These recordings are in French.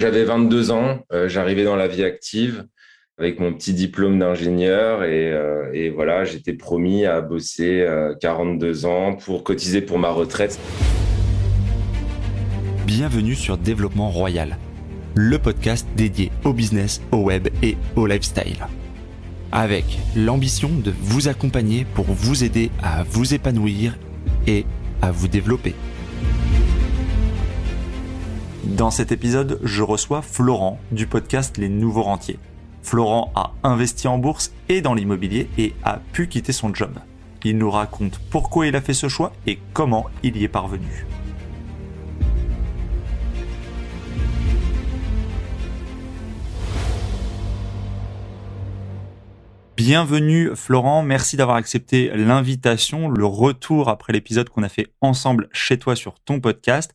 J'avais 22 ans, j'arrivais dans la vie active avec mon petit diplôme d'ingénieur et, voilà, j'étais promis à bosser 42 ans pour cotiser pour ma retraite. Bienvenue sur Développement Royal, le podcast dédié au business, au web et au lifestyle avec l'ambition de vous accompagner pour vous aider à vous épanouir et à vous développer. Dans cet épisode, je reçois Florent du podcast Les Nouveaux Rentiers. Florent a investi en bourse et dans l'immobilier et a pu quitter son job. Il nous raconte pourquoi il a fait ce choix et comment il y est parvenu. Bienvenue Florent, merci d'avoir accepté l'invitation, le retour après l'épisode qu'on a fait ensemble chez toi sur ton podcast.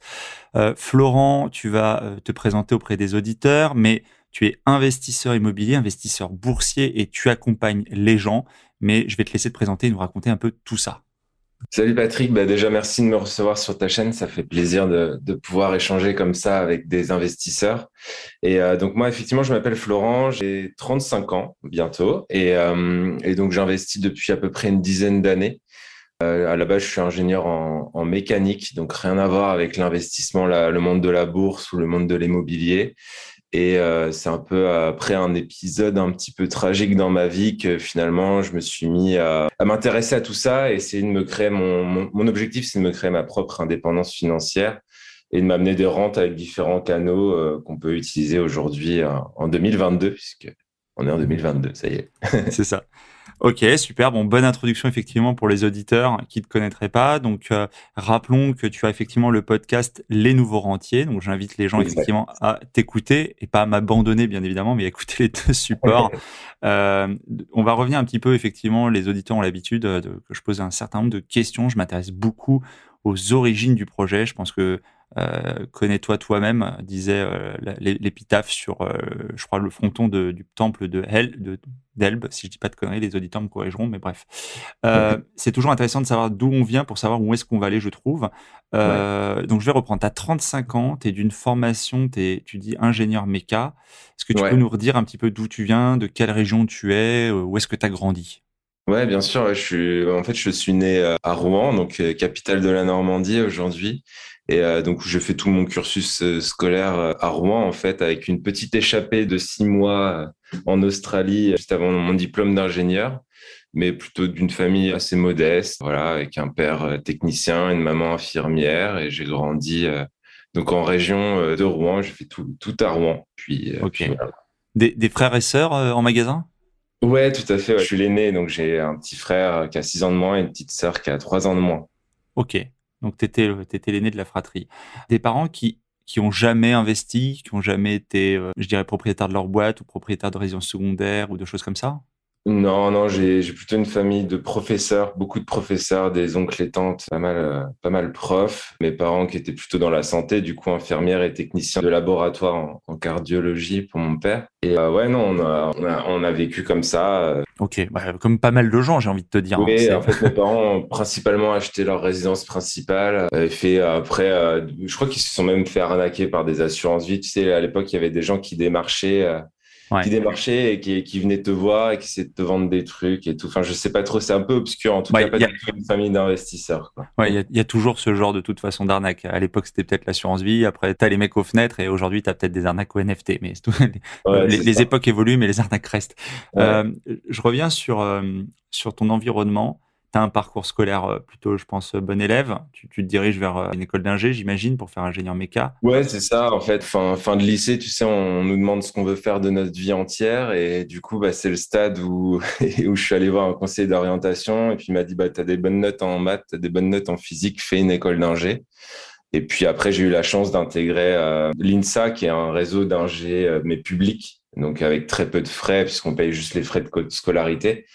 Euh, Florent, tu vas euh, te présenter auprès des auditeurs, mais tu es investisseur immobilier, investisseur boursier et tu accompagnes les gens. Mais je vais te laisser te présenter et nous raconter un peu tout ça. Salut Patrick, bah déjà merci de me recevoir sur ta chaîne, ça fait plaisir de, pouvoir échanger comme ça avec des investisseurs. Et euh, donc moi effectivement je m'appelle Florent, j'ai 35 ans bientôt et, euh, et donc j'investis depuis à peu près une dizaine d'années. Euh, à la base je suis ingénieur en mécanique, donc rien à voir avec l'investissement, le monde de la bourse ou le monde de l'immobilier. Et euh, c'est un peu après un épisode un petit peu tragique dans ma vie que finalement je me suis mis à, m'intéresser à tout ça et essayer de me créer mon, objectif, c'est de me créer ma propre indépendance financière et de m'amener des rentes avec différents canaux euh, qu'on peut utiliser aujourd'hui en 2022 puisque on est en 2022, ça y est. c'est ça. Ok, super. Bon, bonne introduction effectivement pour les auditeurs qui ne te connaîtraient pas. Donc, euh, rappelons que tu as effectivement le podcast Les Nouveaux Rentiers. Donc, j'invite les gens effectivement à t'écouter et pas à m'abandonner bien évidemment, mais à écouter les deux supports. euh, on va revenir un petit peu effectivement. Les auditeurs ont l'habitude euh, que je pose un certain nombre de questions. Je m'intéresse beaucoup aux origines du projet. Je pense que euh, connais-toi toi-même, disait euh, l'épitaphe sur, euh, je crois, le fronton du temple de Hel, de d'Elbe, si je dis pas de conneries, les auditeurs me corrigeront, mais bref. c'est toujours intéressant de savoir d'où on vient pour savoir où est-ce qu'on va aller, je trouve. Donc je vais reprendre. Tu as 35 ans, tu es d'une formation, es, tu dis ingénieur méca. Est-ce que tu peux nous redire un petit peu d'où tu viens, de quelle région tu es, où est-ce que tu as grandi? Ouais, bien sûr. je suis, en fait, je suis né à Rouen, donc capitale de la Normandie aujourd'hui. Et euh, donc, j'ai fait tout mon cursus euh, scolaire euh, à Rouen, en fait, avec une petite échappée de six mois en Australie, juste avant mon diplôme d'ingénieur, mais plutôt d'une famille assez modeste, voilà, avec un père technicien, une maman infirmière, et j'ai grandi donc en région de Rouen. J'ai fait tout, tout à Rouen. Puis, des, des, frères et sœurs en magasin? Ouais, tout à fait. Je suis l'aîné, donc j'ai un petit frère qui a six ans de moins et une petite sœur qui a trois ans de moins. Ok. Donc, tu étais, l'aîné de la fratrie. Des parents qui qui ont jamais investi, qui ont jamais été, euh, je dirais, propriétaires de leur boîte ou propriétaires de résidence secondaire ou de choses comme ça? Non, non, j'ai plutôt une famille de professeurs, beaucoup de professeurs, des oncles et tantes, pas mal, euh, pas mal profs. Mes parents qui étaient plutôt dans la santé, du coup infirmières et techniciens de laboratoire en, cardiologie pour mon père. Et euh, ouais, non, on a, on a, vécu comme ça. Euh. Ok, bah, comme pas mal de gens, j'ai envie de te dire. Hein, oui, en fait, mes parents ont principalement acheté leur résidence principale. Et fait après, je crois qu'ils se sont même fait arnaquer par des assurances vie. Tu sais, à l'époque, il y avait des gens qui démarchaient qui démarchait et qui, qui venait te voir et qui essaie de te vendre des trucs et tout. Enfin, je sais pas trop, c'est un peu obscur. En tout cas, pas a... une famille d'investisseurs. Ouais, il y, y, a toujours ce genre de toute façon d'arnaque. À l'époque, c'était peut-être l'assurance vie. Après, t'as les mecs aux fenêtres et aujourd'hui, t'as peut-être des arnaques au NFT. Mais tout. les, époques évoluent, mais les arnaques restent. Euh, je reviens sur, euh, sur ton environnement un parcours scolaire euh, plutôt, je pense, bon élève. Tu, te diriges vers euh, une école d'ingé, j'imagine, pour faire ingénieur méca. Ouais, c'est ça. En fait, fin, fin de lycée, tu sais, on nous demande ce qu'on veut faire de notre vie entière. Et du coup, bah, c'est le stade où, où je suis allé voir un conseiller d'orientation. Et puis, il m'a dit, bah, tu as des bonnes notes en maths, tu as des bonnes notes en physique, fais une école d'ingé. Et puis après, j'ai eu la chance d'intégrer euh, l'INSA, qui est un réseau d'ingé, mais public, donc avec très peu de frais, puisqu'on paye juste les frais de scolarité.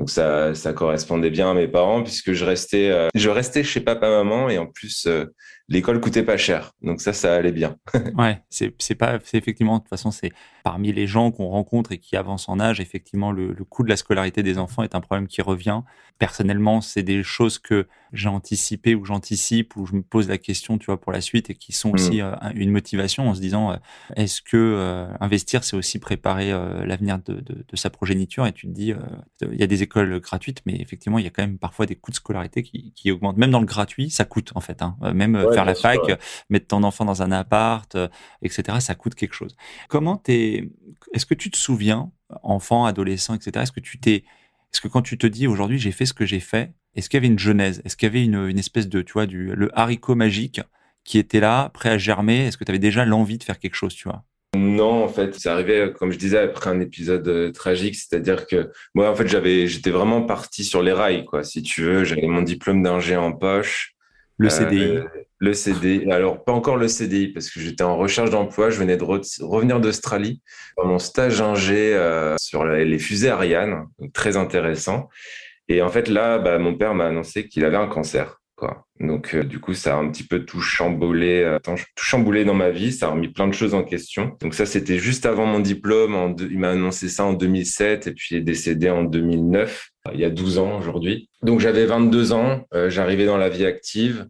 Donc ça, correspondait bien à mes parents puisque je restais, euh, je restais chez papa maman et en plus euh, l'école coûtait pas cher. Donc ça, ça allait bien. ouais, c'est c'est pas, c'est effectivement de toute façon c'est parmi les gens qu'on rencontre et qui avancent en âge, effectivement le, le coût de la scolarité des enfants est un problème qui revient. Personnellement, c'est des choses que j'ai anticipé ou j'anticipe ou je me pose la question, tu vois, pour la suite et qui sont aussi mmh. une motivation en se disant est-ce que investir c'est aussi préparer l'avenir de, de, de, sa progéniture? Et tu te dis il y a des écoles gratuites mais effectivement il y a quand même parfois des coûts de scolarité qui, qui augmentent même dans le gratuit ça coûte en fait hein. même faire la fac mettre ton enfant dans un appart etc ça coûte quelque chose comment t'es est-ce que tu te souviens enfant adolescent etc est-ce que tu t'es est-ce que quand tu te dis aujourd'hui j'ai fait ce que j'ai fait, est-ce qu'il y avait une genèse Est-ce qu'il y avait une, une, espèce de, tu vois, du, le haricot magique qui était là, prêt à germer? Est-ce que tu avais déjà l'envie de faire quelque chose, tu vois? Non, en fait, ça arrivait, comme je disais, après un épisode euh, tragique, c'est-à-dire que moi, en fait, j'avais, j'étais vraiment parti sur les rails, quoi. Si tu veux, j'avais mon diplôme d'ingé en poche. Le CDI. Euh, le CDI. Alors, pas encore le CDI, parce que j'étais en recherche d'emploi. Je venais de revenir d'Australie pour mon stage ingé euh, sur les fusées Ariane, donc très intéressant. Et en fait, là, bah, mon père m'a annoncé qu'il avait un cancer. Donc, euh, du coup, ça a un petit peu tout chamboulé, tout chamboulé dans ma vie. Ça a remis plein de choses en question. Donc, ça, c'était juste avant mon diplôme. il m'a annoncé ça en 2007 et puis il est décédé en 2009, il y a 12 ans aujourd'hui. Donc, j'avais 22 ans. Euh, j'arrivais dans la vie active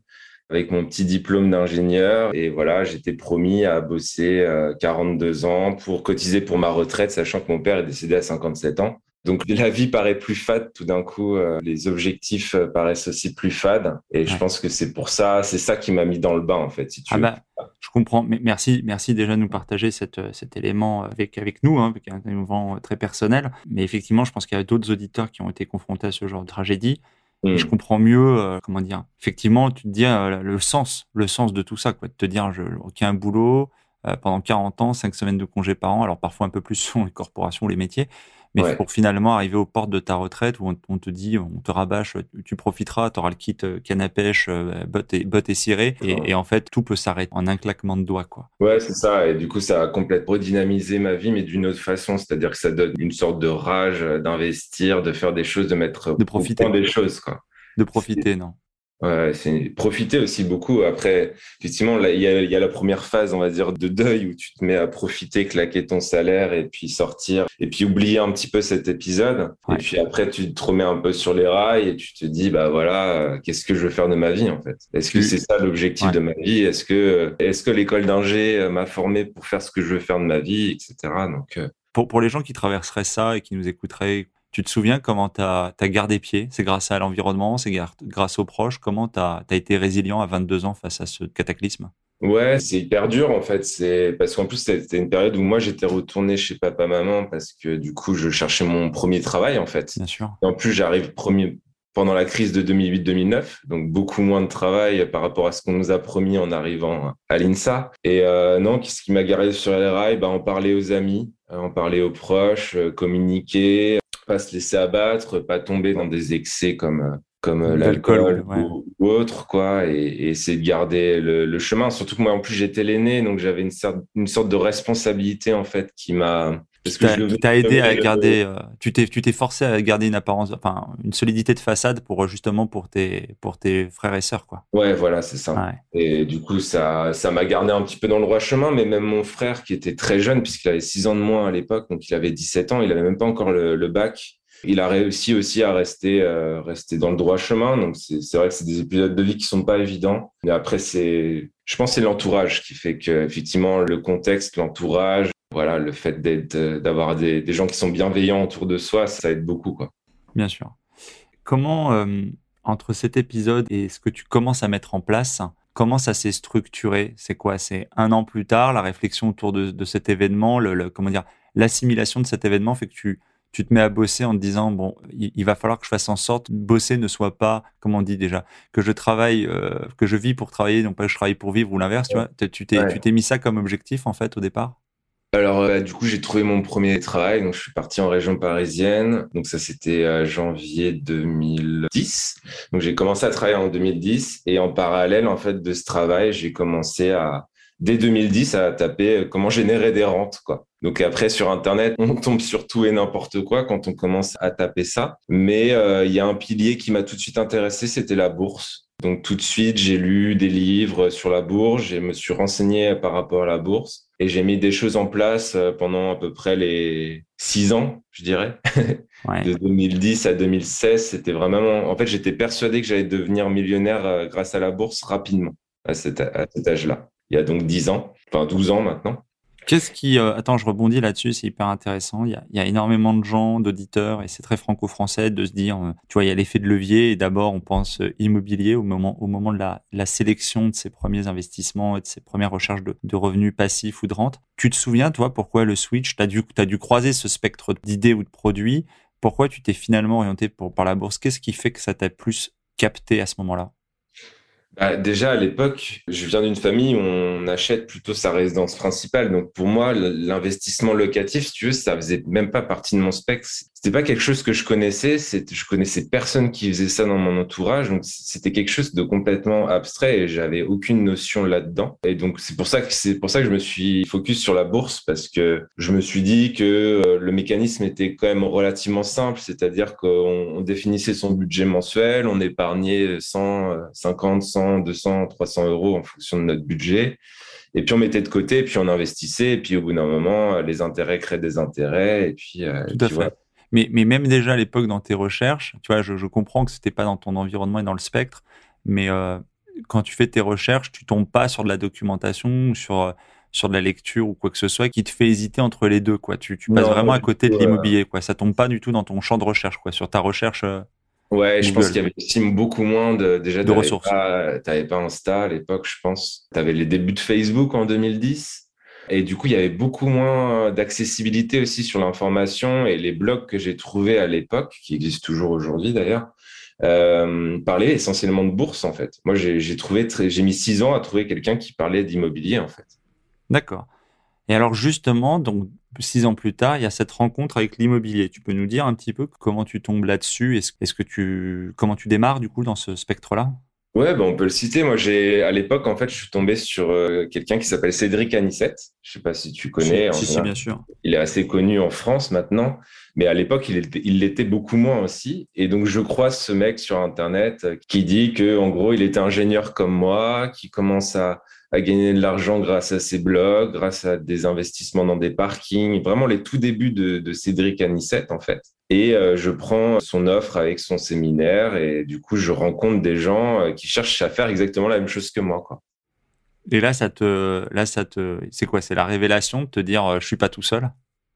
avec mon petit diplôme d'ingénieur. Et voilà, j'étais promis à bosser 42 ans pour cotiser pour ma retraite, sachant que mon père est décédé à 57 ans. Donc la vie paraît plus fade tout d'un coup, euh, les objectifs euh, paraissent aussi plus fades et je pense que c'est pour ça, c'est ça qui m'a mis dans le bain en fait. Si tu ah bah, je comprends. Mais merci, merci déjà de nous partager cet élément avec avec nous, hein, avec un élément très personnel. Mais effectivement, je pense qu'il y a d'autres auditeurs qui ont été confrontés à ce genre de tragédie. Et je mm. comprends mieux, euh, comment dire. Effectivement, tu te dis le sens, le sens de tout ça, quoi. De te dire, je, ok, un boulot pendant 40 ans, 5 semaines de congés par an. Alors parfois un peu plus sur les corporations, les métiers mais pour finalement arriver aux portes de ta retraite où on, te dit, on te rabâche, tu profiteras, tu auras le kit euh, canne à pêche, euh, bottes et, bottes et ciré, et, en fait, tout peut s'arrêter en un claquement de doigts, quoi. Ouais, c'est ça. Et du coup, ça a complètement redynamisé ma vie, mais d'une autre façon. C'est-à-dire que ça donne une sorte de rage d'investir, de faire des choses, de mettre de profiter des choses, quoi. De profiter, non. Ouais, c'est profiter aussi beaucoup. Après, effectivement, il y a, y a, la première phase, on va dire, de deuil où tu te mets à profiter, claquer ton salaire et puis sortir et puis oublier un petit peu cet épisode. Et puis après, tu te remets un peu sur les rails et tu te dis, bah voilà, qu'est-ce que je veux faire de ma vie en fait? Est-ce que c'est ça l'objectif de ma vie? Est-ce que, est-ce que l'école d'ingé m'a formé pour faire ce que je veux faire de ma vie, etc. Donc, euh, pour, pour les gens qui traverseraient ça et qui nous écouteraient, tu te souviens comment tu as, gardé pied? C'est grâce à l'environnement, c'est grâce aux proches? Comment tu as, été résilient à 22 ans face à ce cataclysme? Ouais, c'est hyper dur en fait. C'est parce qu'en plus c'était une période où moi j'étais retourné chez papa maman parce que du coup je cherchais mon premier travail en fait. Bien sûr. Et en plus j'arrive premier pendant la crise de 2008-2009, donc beaucoup moins de travail par rapport à ce qu'on nous a promis en arrivant à l'INSA. Et euh, non, qu'est-ce qui m'a gardé sur les rails? Bah, En parler aux amis, en parler aux proches, euh, communiquer, pas se laisser abattre, pas tomber dans des excès comme euh, comme euh, l'alcool ou, autre quoi et, essayer de garder le, chemin. Surtout que moi en plus j'étais l'aîné donc j'avais une sorte une sorte de responsabilité en fait qui m'a parce que t'a aidé à garder euh, tu t'es tu t'es forcé à garder une apparence enfin une solidité de façade pour justement pour tes pour tes frères et sœurs quoi. Ouais voilà c'est ça. Et du coup ça ça m'a gardé un petit peu dans le droit chemin mais même mon frère qui était très jeune puisqu'il avait 6 ans de moins à l'époque donc il avait 17 ans il avait même pas encore le bac il a réussi aussi à rester, euh, rester dans le droit chemin. Donc, c'est vrai que c'est des épisodes de vie qui sont pas évidents. Mais après, c'est, je pense, c'est l'entourage qui fait que, effectivement, le contexte, l'entourage, voilà, le fait d'être, d'avoir des, gens qui sont bienveillants autour de soi, ça aide beaucoup, quoi. Bien sûr. Comment, euh, entre cet épisode et ce que tu commences à mettre en place, comment ça s'est structuré? C'est quoi? C'est un an plus tard, la réflexion autour de, de cet événement, le, comment dire, l'assimilation de cet événement fait que tu tu te mets à bosser en te disant bon, il, va falloir que je fasse en sorte bosser ne soit pas, comme on dit déjà, que je travaille, euh, que je vis pour travailler, non pas que je travaille pour vivre ou l'inverse. Tu vois, tu t'es, tu t'es mis ça comme objectif en fait au départ? Alors, euh, du coup, j'ai trouvé mon premier travail. Donc, je suis parti en région parisienne. Donc, ça, c'était euh, janvier 2010. Donc, j'ai commencé à travailler en 2010. Et en parallèle, en fait, de ce travail, j'ai commencé à, dès 2010, à taper comment générer des rentes, quoi. Donc après, sur Internet, on tombe sur tout et n'importe quoi quand on commence à taper ça. Mais euh, il y a un pilier qui m'a tout de suite intéressé, c'était la bourse. Donc tout de suite, j'ai lu des livres sur la bourse, je me suis renseigné par rapport à la bourse. Et j'ai mis des choses en place euh, pendant à peu près les six ans, je dirais. de 2010 à 2016, c'était vraiment. En fait, j'étais persuadé que j'allais devenir millionnaire euh, grâce à la bourse rapidement à cet, à cet âge-là. Il y a donc 10 ans, enfin 12 ans maintenant. Qu'est-ce qui. Euh, attends, je rebondis là-dessus, c'est hyper intéressant. Il y, a, énormément de gens, d'auditeurs, et c'est très franco-français de se dire, euh, tu vois, il y a l'effet de levier, et d'abord, on pense euh, immobilier au moment, au moment de la, sélection de ses premiers investissements et de ses premières recherches de, revenus passifs ou de rente. Tu te souviens, toi, pourquoi le switch Tu as dû, dû croiser ce spectre d'idées ou de produits. Pourquoi tu t'es finalement orienté pour, par la bourse? Qu'est-ce qui fait que ça t'a plus capté à ce moment-là? Bah, déjà, à l'époque, je viens d'une famille où on achète plutôt sa résidence principale. Donc, pour moi, l'investissement locatif, si tu veux, ça faisait même pas partie de mon spectre. C'était pas quelque chose que je connaissais. Je connaissais personne qui faisait ça dans mon entourage. Donc, c'était quelque chose de complètement abstrait et j'avais aucune notion là-dedans. Et donc, c'est pour ça que c'est pour ça que je me suis focus sur la bourse parce que je me suis dit que euh, le mécanisme était quand même relativement simple. C'est-à-dire qu'on définissait son budget mensuel, on épargnait 100, 50, 100 200, 300 euros en fonction de notre budget. Et puis on mettait de côté, et puis on investissait, et puis au bout d'un moment, les intérêts créent des intérêts, et puis. Euh, Tout à fait. Mais, mais même déjà à l'époque dans tes recherches, tu vois, je, comprends que c'était pas dans ton environnement et dans le spectre, mais euh, quand tu fais tes recherches, tu tombes pas sur de la documentation, sur euh, sur de la lecture ou quoi que ce soit qui te fait hésiter entre les deux, quoi. Tu, tu passes vraiment à côté de l'immobilier, quoi. Ça tombe pas du tout dans ton champ de recherche, quoi. Sur ta recherche. Ouais, je pense qu'il y avait aussi beaucoup moins de, déjà de ressources. Tu n'avais pas Insta à l'époque, je pense. Tu avais les débuts de Facebook en 2010. Et du coup, il y avait beaucoup moins d'accessibilité aussi sur l'information et les blogs que j'ai trouvés à l'époque, qui existent toujours aujourd'hui d'ailleurs, euh, parlaient essentiellement de bourse en fait. Moi, j'ai trouvé, j'ai mis six ans à trouver quelqu'un qui parlait d'immobilier en fait. D'accord. Et alors justement, donc six ans plus tard, il y a cette rencontre avec l'immobilier. Tu peux nous dire un petit peu comment tu tombes là-dessus? Est-ce que tu comment tu démarres du coup dans ce spectre-là? Ouais, ben on peut le citer. Moi, j'ai à l'époque, en fait, je suis tombé sur euh, quelqu'un qui s'appelle Cédric Anissette. Je sais pas si tu connais. Si, si, bien sûr. Il est assez connu en France maintenant, mais à l'époque, il l'était beaucoup moins aussi. Et donc, je croise ce mec sur Internet qui dit que, en gros, il était ingénieur comme moi, qui commence à à gagner de l'argent grâce à ses blogs, grâce à des investissements dans des parkings, vraiment les tout débuts de, Cédric Anissette en fait. Et euh, je prends son offre avec son séminaire et du coup je rencontre des gens euh, qui cherchent à faire exactement la même chose que moi quoi. Et là ça te là ça c'est quoi? C'est la révélation de te dire euh, je suis pas tout seul?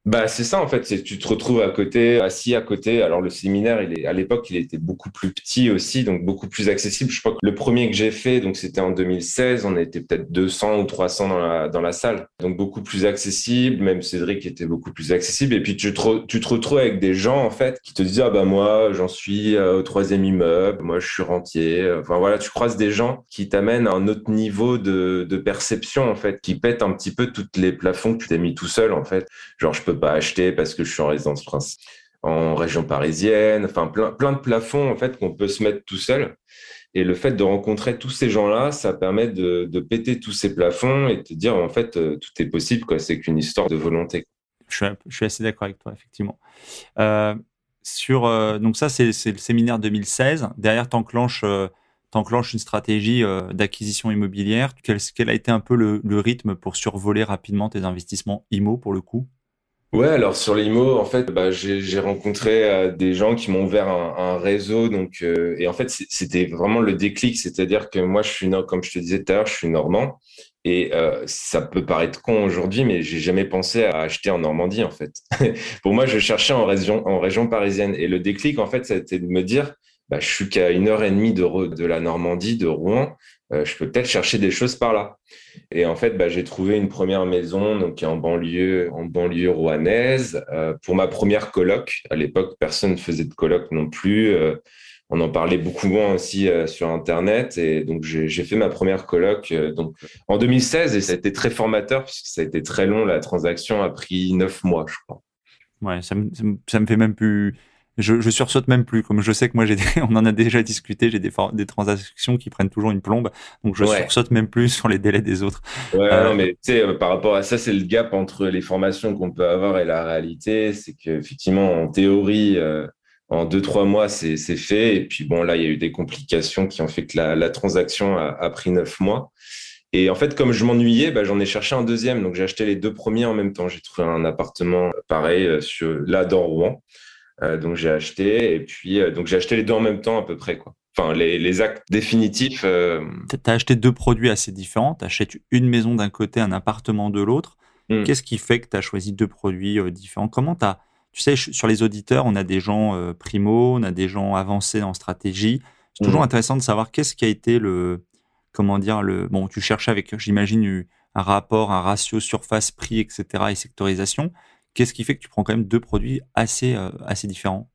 Bah, c'est ça, en fait. Tu te retrouves à côté, assis à côté. Alors, le séminaire, il est, à l'époque, il était beaucoup plus petit aussi, donc beaucoup plus accessible. Je crois que le premier que j'ai fait, donc c'était en 2016, on était peut-être 200 ou 300 dans la, dans la salle. Donc, beaucoup plus accessible. Même Cédric était beaucoup plus accessible. Et puis, tu te, tu te retrouves avec des gens, en fait, qui te disent, ah, bah, moi, j'en suis euh, au troisième immeuble. Moi, je suis rentier. Enfin, voilà, tu croises des gens qui t'amènent à un autre niveau de, de perception, en fait, qui pètent un petit peu toutes les plafonds que tu t'es mis tout seul, en fait. Genre, je peux pas acheter parce que je suis en résidence principale en région parisienne, enfin plein, plein de plafonds en fait qu'on peut se mettre tout seul. Et le fait de rencontrer tous ces gens-là, ça permet de, péter tous ces plafonds et de te dire en fait euh, tout est possible quoi. C'est qu'une histoire de volonté. Je suis, assez d'accord avec toi effectivement. Euh, sur euh, donc ça c'est le séminaire 2016. Derrière t'enclenches euh, une stratégie d'acquisition immobilière. Quel, quel, a été un peu le, le rythme pour survoler rapidement tes investissements IMO pour le coup? Ouais, alors sur l'IMO, en fait, bah, j'ai rencontré euh, des gens qui m'ont ouvert un, réseau. Euh, et en fait, c'était vraiment le déclic. C'est-à-dire que moi, je suis, comme je te disais tout à l'heure, je suis normand. Et euh, ça peut paraître con aujourd'hui, mais j'ai jamais pensé à acheter en Normandie, en fait. Pour moi, je cherchais en région, en région parisienne. Et le déclic, en fait, ça a été de me dire, bah, je suis qu'à une heure et demie de, de la Normandie, de Rouen. Euh, je peux peut-être chercher des choses par là. Et en fait, bah, j'ai trouvé une première maison donc en banlieue, en banlieue rouennaise euh, pour ma première coloc. À l'époque, personne ne faisait de coloc non plus. Euh, on en parlait beaucoup moins aussi sur Internet. Et donc, j'ai fait ma première coloc donc, en 2016 et ça a été très formateur puisque ça a été très long. La transaction a pris neuf mois, je crois. Ouais, ça me, ça me fait même plus je, je sursaute même plus. Comme je sais que moi, j'ai on en a déjà discuté, j'ai des, des transactions qui prennent toujours une plombe, donc je sursaute même plus sur les délais des autres. Ouais, euh, non, mais tu sais, euh, par rapport à ça, c'est le gap entre les formations qu'on peut avoir et la réalité. C'est qu'effectivement, en théorie, euh, en deux trois mois, c'est fait. Et puis bon, là, il y a eu des complications qui ont fait que la, la transaction a, a pris neuf mois. Et en fait, comme je m'ennuyais, bah, j'en ai cherché un deuxième. Donc, j'ai acheté les deux premiers en même temps. J'ai trouvé un appartement pareil sur, là dans Rouen. Donc, j'ai acheté et puis donc j'ai acheté les deux en même temps à peu près quoi enfin les, actes définitifs. Tu as acheté deux produits assez différents. Tu achètes une maison d'un côté, un appartement de l'autre. Hmm. Qu'est-ce qui fait que tu as choisi deux produits différents? Comment tu as tu sais, sur les auditeurs, on a des gens euh, primo, on a des gens avancés en stratégie. C'est toujours mmh. intéressant de savoir qu'est-ce qui a été le, comment dire, le, bon, tu cherches avec, j'imagine, un rapport, un ratio surface, prix, etc. et sectorisation. Qu'est-ce qui fait que tu prends quand même deux produits assez, euh, différents?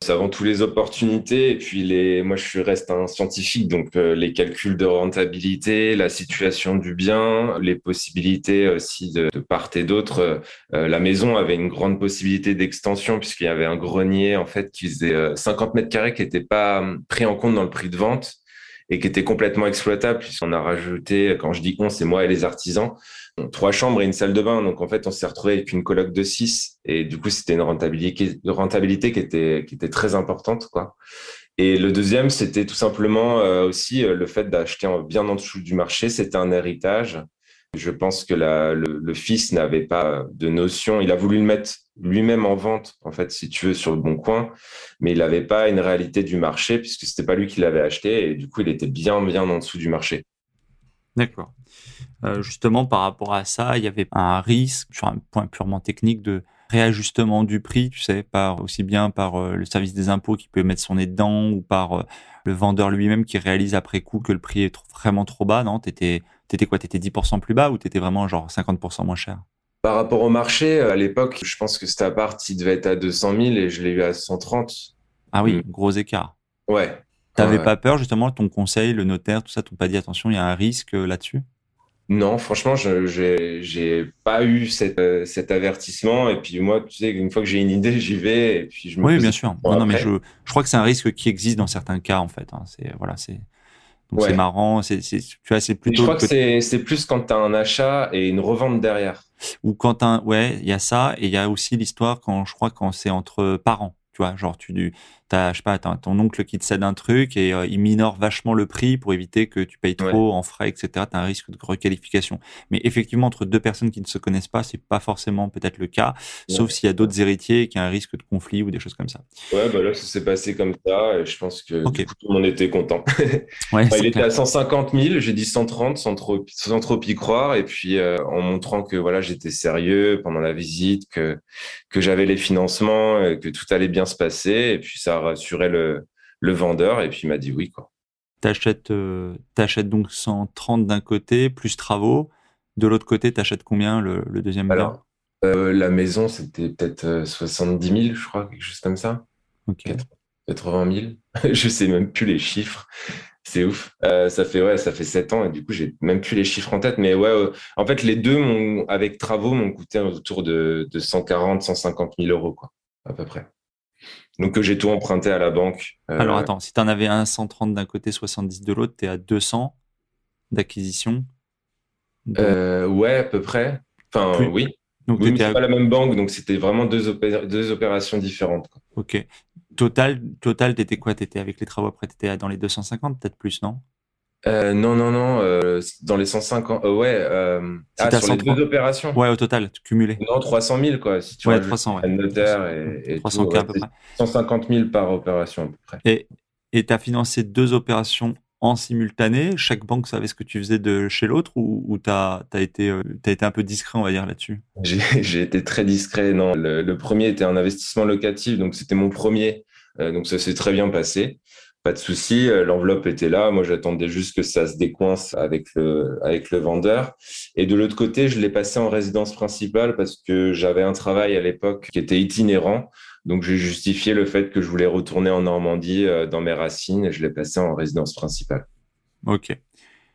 C'est avant tout les opportunités et puis les. Moi, je reste un scientifique, donc euh, les calculs de rentabilité, la situation du bien, les possibilités aussi de, part et d'autre. Euh, la maison avait une grande possibilité d'extension puisqu'il y avait un grenier en fait qui faisait 50 euh, mètres carrés qui n'était pas pris en compte dans le prix de vente et qui était complètement exploitable puisqu'on a rajouté, quand je dis on, c'est moi et les artisans, trois chambres et une salle de bain. Donc en fait, on s'est retrouvé avec une coloc de six et du coup, c'était une rentabilité, rentabilité qui était qui était très importante quoi. Et le deuxième, c'était tout simplement euh, aussi euh, le fait d'acheter bien en dessous du marché. C'était un héritage. Je pense que le, fils n'avait pas de notion. Il a voulu le mettre lui-même en vente, en fait, si tu veux, sur le bon coin, mais il n'avait pas une réalité du marché puisque c'était pas lui qui l'avait acheté et du coup, il était bien, bien en dessous du marché. D'accord. Euh, justement, par rapport à ça, il y avait un risque, sur un point purement technique, de réajustement du prix, tu sais, par aussi bien par euh, le service des impôts qui peut mettre son nez dedans ou par euh, le vendeur lui-même qui réalise après coup que le prix est vraiment trop bas, non? Étais quoi T'étais 10% plus bas ou t'étais vraiment genre 50% moins cher? Par rapport au marché, à l'époque, je pense que cet appart, il devait être à 200 000 et je l'ai eu à 130. Ah oui, mm. gros écart. Ouais. T'avais pas peur, justement, ton conseil, le notaire, tout ça, t'ont pas dit attention, il y a un risque euh, là-dessus? Non, franchement, je j'ai pas eu cet, euh, cet avertissement. Et puis moi, tu sais, une fois que j'ai une idée, j'y vais. Et puis je me oui, bien sûr. Non, mais je, je crois que c'est un risque qui existe dans certains cas, en fait. Hein. C'est voilà, c'est donc c'est marrant. C'est tu vois, c'est plutôt. je crois que, c'est c'est plus quand tu as un achat et une revente derrière. Ou quand un ouais, il y a ça et il y a aussi l'histoire quand je crois quand c'est entre parents. Tu vois, genre tu t'as, je sais pas, ton oncle qui te cède un truc et euh, il minore vachement le prix pour éviter que tu payes trop en frais, etc. Tu as un risque de requalification. Mais effectivement, entre deux personnes qui ne se connaissent pas, c'est pas forcément peut-être le cas, sauf s'il y a d'autres héritiers qui ont un risque de conflit ou des choses comme ça. Ouais, bah là, ça s'est passé comme ça et je pense que tout le monde était content. il était à 150 000, j'ai dit 130 sans trop, sans trop y croire et puis euh, en montrant que voilà, j'étais sérieux pendant la visite, que, que j'avais les financements, que tout allait bien se passer et puis ça rassurer le, le vendeur et puis il m'a dit oui. quoi. T'achètes, euh, achètes donc 130 d'un côté, plus travaux. De l'autre côté, t'achètes combien le, le deuxième Alors, euh, La maison, c'était peut-être 70 euh, 000, je crois, quelque chose comme ça. Ok. 80 000. je sais même plus les chiffres. C'est ouf. Euh, ça fait ouais, ça fait 7 ans et du coup, j'ai même plus les chiffres en tête. Mais ouais, euh, en fait, les deux, avec travaux, m'ont coûté autour de, de 140, 150 000 euros, quoi, à peu près. Donc j'ai tout emprunté à la banque. Euh, Alors attends, si tu en avais un 130 d'un côté, 70 de l'autre, tu es à 200 d'acquisition euh, Ouais, à peu près. Enfin, oui. Donc, oui, mais pas la même banque, donc c'était vraiment deux, deux, opérations différentes. Ok. Total, total, t'étais quoi? T'étais avec les travaux après, t'étais dans les 250, peut-être plus, non? Euh, non, non, non, euh, dans les 150, euh, ouais, euh, ah, sur les deux opérations. Ouais, au total, cumulé. Non, 300 000, quoi, si tu ouais, 300, ouais. notaire et, et 300 tout, à peu près. 150 000 par opération, à peu près. Et, et tu as financé deux opérations en simultané Chaque banque savait ce que tu faisais de chez l'autre ou, ou tu as, été, as été un peu discret, on va dire, là-dessus? J'ai été très discret, non. Le, le, premier était un investissement locatif, donc c'était mon premier, donc ça s'est très bien passé pas de souci, euh, l'enveloppe était là. Moi, j'attendais juste que ça se décoince avec le, avec le vendeur. Et de l'autre côté, je l'ai passé en résidence principale parce que j'avais un travail à l'époque qui était itinérant. Donc, j'ai justifié le fait que je voulais retourner en Normandie euh, dans mes racines et je l'ai passé en résidence principale. Ok.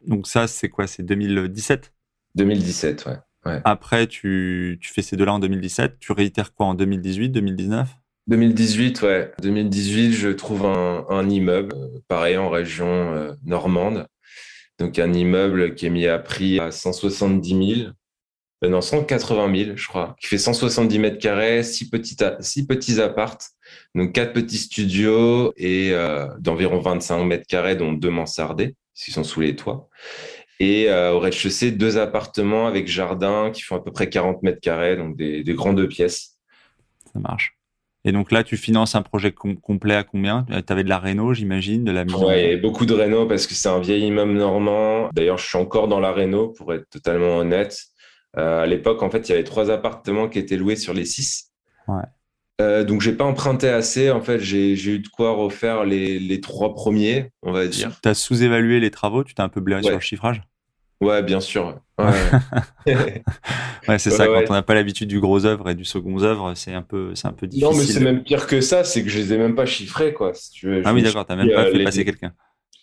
Donc, ça, c'est quoi? C'est 2017 2017, ouais. ouais. Après, tu, tu fais ces deux-là en 2017. Tu réitères quoi en 2018, 2019 2018, ouais. 2018, je trouve un, immeuble, euh, pareil en région euh, normande. Donc un immeuble qui est mis à prix à 170 000, euh, non 180 000, je crois, qui fait 170 mètres carrés, six petits six petits donc quatre petits studios et d'environ 25 mètres carrés, dont deux mansardés, qui sont sous les toits. Et au rez-de-chaussée, deux appartements avec jardin qui font à peu près 40 mètres carrés, donc des, des grandes pièces. Ça marche. Et donc là, tu finances un projet complet à combien? Tu avais de la réno, j'imagine, de la mise Ouais, beaucoup de réno parce que c'est un vieil immeuble normand. D'ailleurs, je suis encore dans la réno pour être totalement honnête. Euh, à l'époque, en fait, il y avait trois appartements qui étaient loués sur les six. Ouais. Euh, donc, j'ai pas emprunté assez. En fait, j'ai eu de quoi refaire les, les, trois premiers, on va dire. Tu as sous-évalué les travaux? Tu t'es un peu blairé sur le chiffrage? Ouais, bien sûr. Ouais, c'est ça. Quand on n'a pas l'habitude du gros œuvre et du second œuvre, c'est un peu, c'est un peu difficile. Non, mais c'est même pire que ça. C'est que je les ai même pas chiffrés, quoi. Si tu veux. Ah oui, d'accord. T'as même pas fait passer quelqu'un.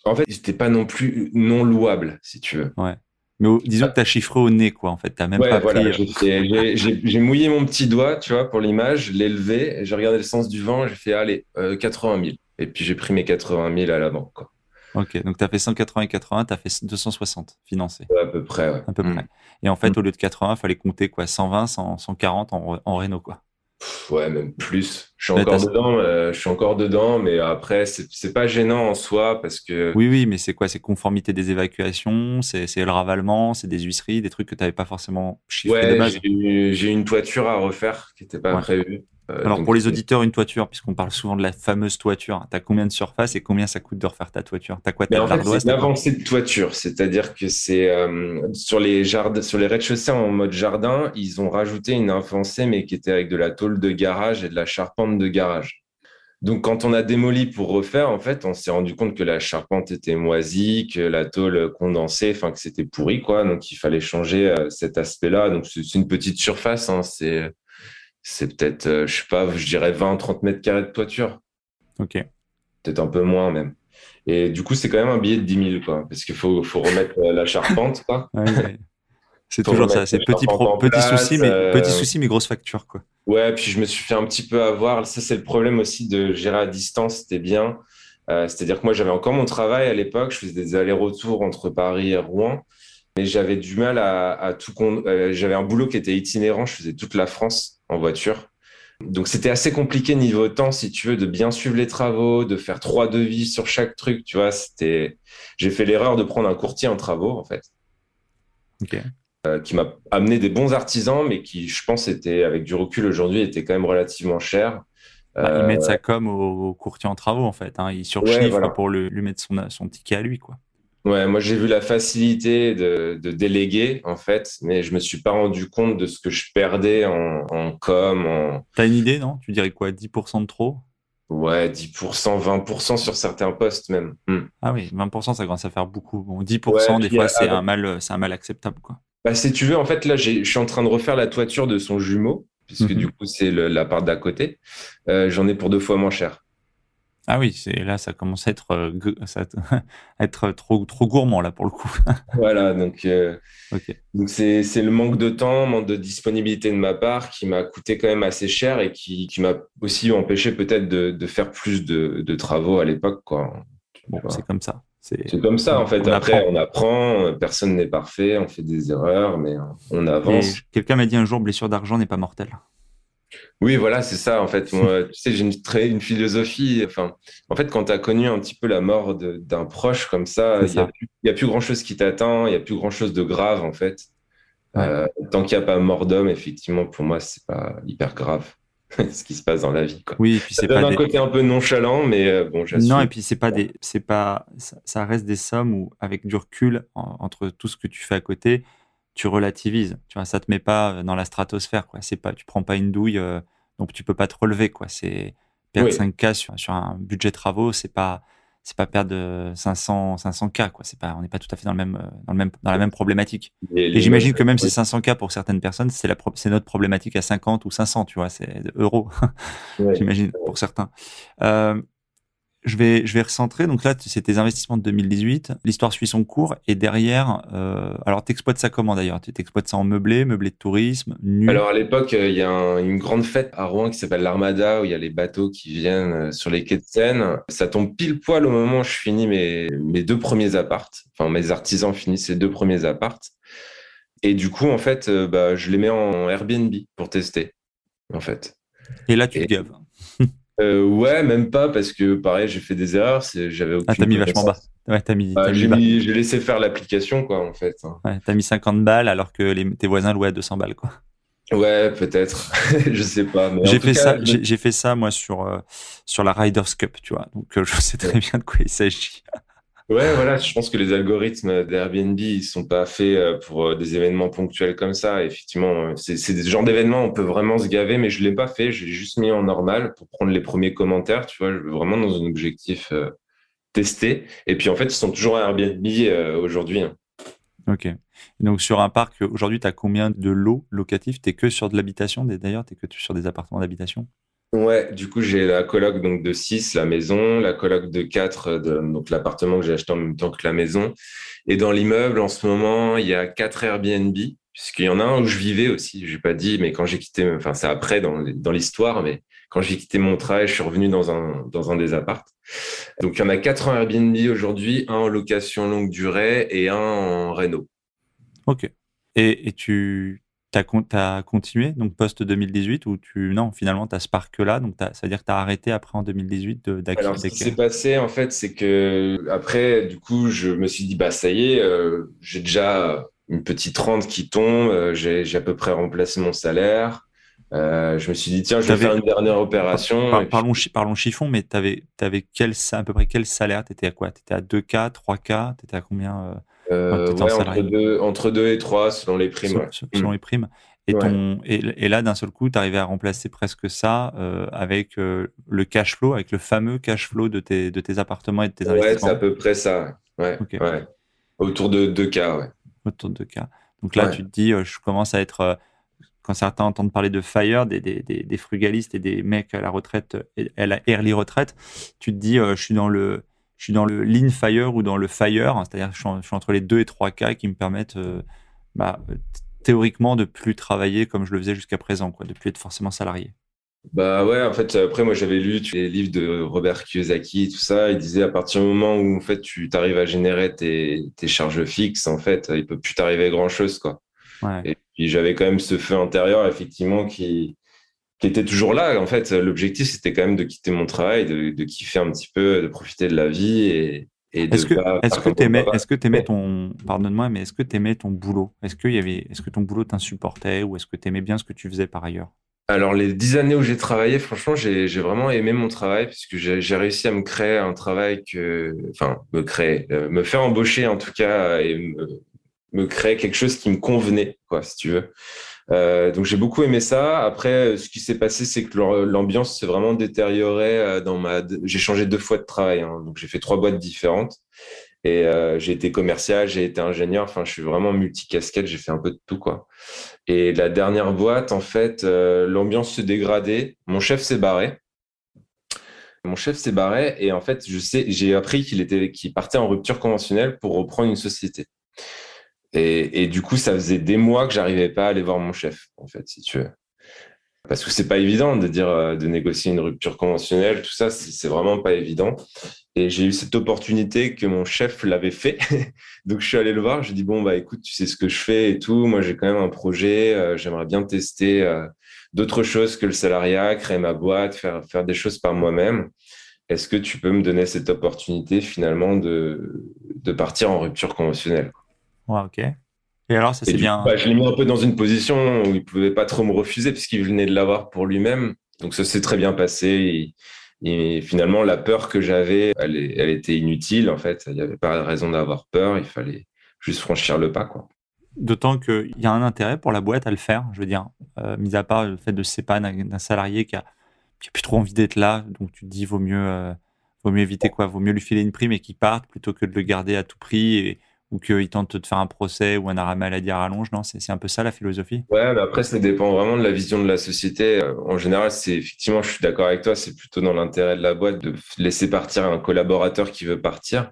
En fait, c'était pas non plus non louable, si tu veux. Ouais. Mais disons que tu as chiffré au nez, quoi, en fait. T'as même ouais, pas voilà, euh, J'ai mouillé mon petit doigt, tu vois, pour l'image, je l'ai levé, j'ai regardé le sens du vent, j'ai fait, allez, 80 euh, 000. Et puis j'ai pris mes 80 000 à l'avant, quoi. Ok, donc tu as fait 180 et 80, tu as fait 260 financés. Ouais, à peu près, ouais. À peu près. Mm. Et en fait, mm. au lieu de 80, il fallait compter quoi 120, 140 en, en réno, quoi. ouais, même plus. Je suis encore dedans, euh, je suis encore dedans, mais après, c'est pas gênant en soi parce que. Oui, oui, mais c'est quoi C'est conformité des évacuations, c'est le ravalement, c'est des huisseries, des trucs que tu n'avais pas forcément chiffrés de base. J'ai une toiture à refaire qui n'était pas prévue. Euh, Alors pour les auditeurs, une toiture, puisqu'on parle souvent de la fameuse toiture, tu as combien de surface et combien ça coûte de refaire ta toiture? T'as quoi as en C'est une avancée de toiture, c'est-à-dire que c'est euh, sur les jardins, sur les rez-de-chaussée en mode jardin, ils ont rajouté une avancée, mais qui était avec de la tôle de garage et de la charpente de garage. Donc, quand on a démoli pour refaire, en fait, on s'est rendu compte que la charpente était moisie, que la tôle condensée, enfin que c'était pourri, quoi. Donc, il fallait changer euh, cet aspect-là. Donc, c'est une petite surface. Hein, c'est c'est peut-être, euh, je sais pas, je dirais 20, 30 mètres carrés de toiture. Ok. Peut-être un peu moins même. Et du coup, c'est quand même un billet de 10 000, quoi, parce qu'il faut, faut remettre euh, la charpente, quoi. C'est toujours ça, c'est petit, petit souci, mais euh... petit souci, mais grosse facture, quoi. Ouais, puis je me suis fait un petit peu avoir. Ça, c'est le problème aussi de gérer à distance, c'était bien. Euh, c'est-à-dire que moi, j'avais encore mon travail à l'époque, je faisais des allers-retours entre Paris et Rouen, mais j'avais du mal à, à tout. j'avais un boulot qui était itinérant, je faisais toute la France en voiture. Donc c'était assez compliqué niveau temps, si tu veux, de bien suivre les travaux, de faire trois devis sur chaque truc. Tu vois, c'était. J'ai fait l'erreur de prendre un courtier en travaux, en fait, euh, qui m'a amené des bons artisans, mais qui, je pense, était avec du recul aujourd'hui, était quand même relativement cher. Bah, ils mettent ça comme au, courtier en travaux, en fait. Hein. Ils surchiffrent pour lui mettre son, son ticket à lui, quoi. Ouais, moi j'ai vu la facilité de, de, déléguer en fait, mais je me suis pas rendu compte de ce que je perdais en, en com. En... T'as une idée, non? Tu dirais quoi? 10% de trop? Ouais, 10%, 20% sur certains postes même. Hmm. Ah oui, 20% ça commence à faire beaucoup. Bon, 10% des fois c'est un mal, un mal acceptable quoi. Bah si tu veux, en fait là, je suis en train de refaire la toiture de son jumeau, puisque mhm. du coup c'est la part d'à côté. Euh, J'en ai pour deux fois moins cher. Ah oui, c'est là ça commence à être, euh, être trop trop gourmand là pour le coup. voilà, donc euh, donc c'est le manque de temps, manque de disponibilité de ma part qui m'a coûté quand même assez cher et qui, qui m'a aussi empêché peut-être de, de, faire plus de, de travaux à l'époque quoi. Bon, c'est comme ça. C'est comme ça en fait. Après, on apprend. Personne n'est parfait. On fait des erreurs, mais on avance. Quelqu'un m'a dit un jour blessure d'argent n'est pas mortelle. Oui, voilà, c'est ça. En fait, moi, tu sais, j'ai une, très, une philosophie. Enfin, en fait, quand tu as connu un petit peu la mort d'un proche comme ça, il n'y a, plus grand-chose qui t'attend, il n'y a plus grand-chose de grave, en fait. Euh, tant qu'il n'y a pas mort d'homme, effectivement, pour moi, c'est pas hyper grave ce qui se passe dans la vie. Quoi. Oui, et puis c'est pas un côté un peu nonchalant, mais euh, bon, j'assume. Non, et puis c'est pas des, c'est pas, ça, reste des sommes où, avec du recul, entre tout ce que tu fais à côté, tu relativises. Tu vois, ça te met pas euh, dans la stratosphère, quoi. C'est pas, tu prends pas une douille, euh, donc tu peux pas te relever, quoi. C'est perdre 5K sur, un budget travaux, c'est pas, c'est pas perdre 500, 500 k, quoi. C'est pas, on n'est pas tout à fait dans le même, euh, dans le même, dans la même problématique. Et, j'imagine que même ces 500 k pour certaines personnes, c'est la, c'est notre problématique à 50 ou 500, tu vois, c'est euros. j'imagine pour certains. Euh, je vais, je vais recentrer. Donc là, c'est tes investissements de 2018. L'histoire suit son cours. Et derrière, euh, alors t'exploites ça comment d'ailleurs? Tu t'exploites ça en meublé, meublé de tourisme, nu? Alors à l'époque, il y a une grande fête à Rouen qui s'appelle l'Armada, où il y a les bateaux qui viennent euh, sur les quais de Seine. Ça tombe pile poil au moment où je finis mes, mes deux premiers appartes. Enfin, mes artisans finissent ces deux premiers appartes. Et du coup, en fait, euh, bah, je les mets en Airbnb pour tester, en fait. Et là, tu te gaves. Euh, Ouais, même pas, parce que pareil, j'ai fait des erreurs. J'avais Ah, t'as mis vachement bas. Ouais, t'as mis. Bah, j'ai laissé faire l'application, quoi, en fait. Hein. Ouais, t'as mis 50 balles alors que les, tes voisins louaient à 200 balles, quoi. Ouais, peut-être. je sais pas. J'ai fait ça. J'ai fait ça moi sur euh, sur la Riders Cup, tu vois. Donc euh, je sais très bien de quoi il s'agit. Ouais, voilà, je pense que les algorithmes d'Airbnb, ils sont pas faits euh, pour euh, des événements ponctuels comme ça. Effectivement, euh, c'est des genres d'événements, on peut vraiment se gaver, mais je l'ai pas fait. Je l'ai juste mis en normal pour prendre les premiers commentaires, tu vois, vraiment dans un objectif testé. Et puis, en fait, ils sont toujours à Airbnb aujourd'hui. Hein. Ok. Donc, sur un parc, aujourd'hui, tu as combien de lots locatifs? Tu que sur de l'habitation D'ailleurs, tu que sur des appartements d'habitation? Ouais, du coup, j'ai la coloc donc de 6, la maison, la coloc de 4, donc l'appartement que j'ai acheté en même temps que la maison. Et dans l'immeuble, en ce moment, il y a 4 Airbnb, puisqu'il y en a un où je vivais aussi. Je n'ai pas dit, mais quand j'ai quitté, enfin, c'est après dans, l'histoire, mais quand j'ai quitté mon travail, je suis revenu dans un, dans un des appartes. Donc, il y en a 4 en Airbnb aujourd'hui, un en location longue durée et un en réno. Ok. Et tu, tu as, continué, donc post-2018, ou tu. Non, finalement, tu as ce parc-là, donc ça veut dire que tu as arrêté après en 2018 d'acquérir. Alors, ce qui s'est passé, en fait, c'est que après, du coup, je me suis dit, bah, ça y est, euh, j'ai déjà une petite rente qui tombe, euh, j'ai à peu près remplacé mon salaire. Euh, je me suis dit, tiens, je vais faire une dernière opération. parlons, parlons, chiffon, mais tu avais, avais quel, à peu près quel salaire? Tu étais à quoi? Tu étais à 2K, 3K Tu étais à combien euh, entre, deux, entre et trois selon les primes. Selon, les primes. Et, ton, et, là, d'un seul coup, tu arrivais à remplacer presque ça euh, avec euh, le cash flow, avec le fameux cash flow de tes, de tes appartements et de tes investissements. Ouais, c'est à peu près ça. Autour de 2K, ouais. Autour de 2K. Donc là, tu te dis, je commence à être quand certains entendent parler de FIRE, des, des, des, frugalistes et des mecs à la retraite, à la early retraite, tu te dis, je suis dans le, je suis dans le lean fire ou dans le fire, hein, c'est-à-dire que je suis, entre les 2 et 3 cas qui me permettent euh, bah, théoriquement de plus travailler comme je le faisais jusqu'à présent, quoi, de plus être forcément salarié. Bah ouais, en fait, après, moi, j'avais lu les livres de Robert Kiyosaki, tout ça. Il disait à partir du moment où, en fait, tu arrives à générer tes, tes, charges fixes, en fait, il peut plus t'arriver grand chose, quoi. Et puis, j'avais quand même ce feu intérieur, effectivement, qui, qui était toujours là. En fait, l'objectif, c'était quand même de quitter mon travail, de, kiffer un petit peu, de profiter de la vie et, de est-ce que est-ce que t'aimais est-ce que t'aimais ton pardonne-moi mais est-ce que t'aimais ton boulot? Est-ce qu'il y avait est-ce que ton boulot t'insupportait ou est-ce que t'aimais bien ce que tu faisais par ailleurs? Alors les dix années où j'ai travaillé franchement j'ai vraiment aimé mon travail puisque j'ai réussi à me créer un travail que enfin me créer euh, me faire embaucher en tout cas et me, me créer quelque chose qui me convenait quoi si tu veux euh, donc j'ai beaucoup aimé ça. Après, ce qui s'est passé, c'est que l'ambiance s'est vraiment détériorée euh, dans ma. J'ai changé deux fois de travail, hein. donc j'ai fait trois boîtes différentes et euh, j'ai été commercial, j'ai été ingénieur. Enfin, je suis vraiment multicasquette. J'ai fait un peu de tout quoi. Et la dernière boîte, en fait, l'ambiance se dégradait. Mon chef s'est barré. Mon chef s'est barré et en fait, je sais, j'ai appris qu'il était, qu'il partait en rupture conventionnelle pour reprendre une société. Et, du coup, ça faisait des mois que j'arrivais pas à aller voir mon chef, en fait, si tu veux. Parce que c'est pas évident de dire, euh, de négocier une rupture conventionnelle, tout ça, c'est vraiment pas évident. Et j'ai eu cette opportunité que mon chef l'avait fait. Donc, je suis allé le voir. Je lui ai dit, bon, bah, écoute, tu sais ce que je fais et tout. Moi, j'ai quand même un projet. Euh, j'aimerais bien tester euh, d'autres choses que le salariat, créer ma boîte, faire, faire des choses par moi-même. Est-ce que tu peux me donner cette opportunité finalement de, de partir en rupture conventionnelle ok. Et alors, ça c'est bien. Bah, je l'ai mis un peu dans une position où il pouvait pas trop me refuser puisqu'il venait de l'avoir pour lui-même. Donc ça s'est très bien passé. Et, finalement, la peur que j'avais, elle, elle, était inutile en fait. Il n'y avait pas de raison d'avoir peur. Il fallait juste franchir le pas, quoi. D'autant qu'il y a un intérêt pour la boîte à le faire. Je veux dire, euh, mis à part le fait de se séparer d'un salarié qui a, qui a plus trop envie d'être là, donc tu te dis vaut mieux, euh, vaut mieux éviter quoi, vaut mieux lui filer une prime et qu'il parte plutôt que de le garder à tout prix et, ou qu'il tente de faire un procès ou un arrêt maladie à rallonge, non C'est un peu ça la philosophie? Ouais, mais après, ça dépend vraiment de la vision de la société. Euh, en général, c'est effectivement, je suis d'accord avec toi, c'est plutôt dans l'intérêt de la boîte de laisser partir un collaborateur qui veut partir.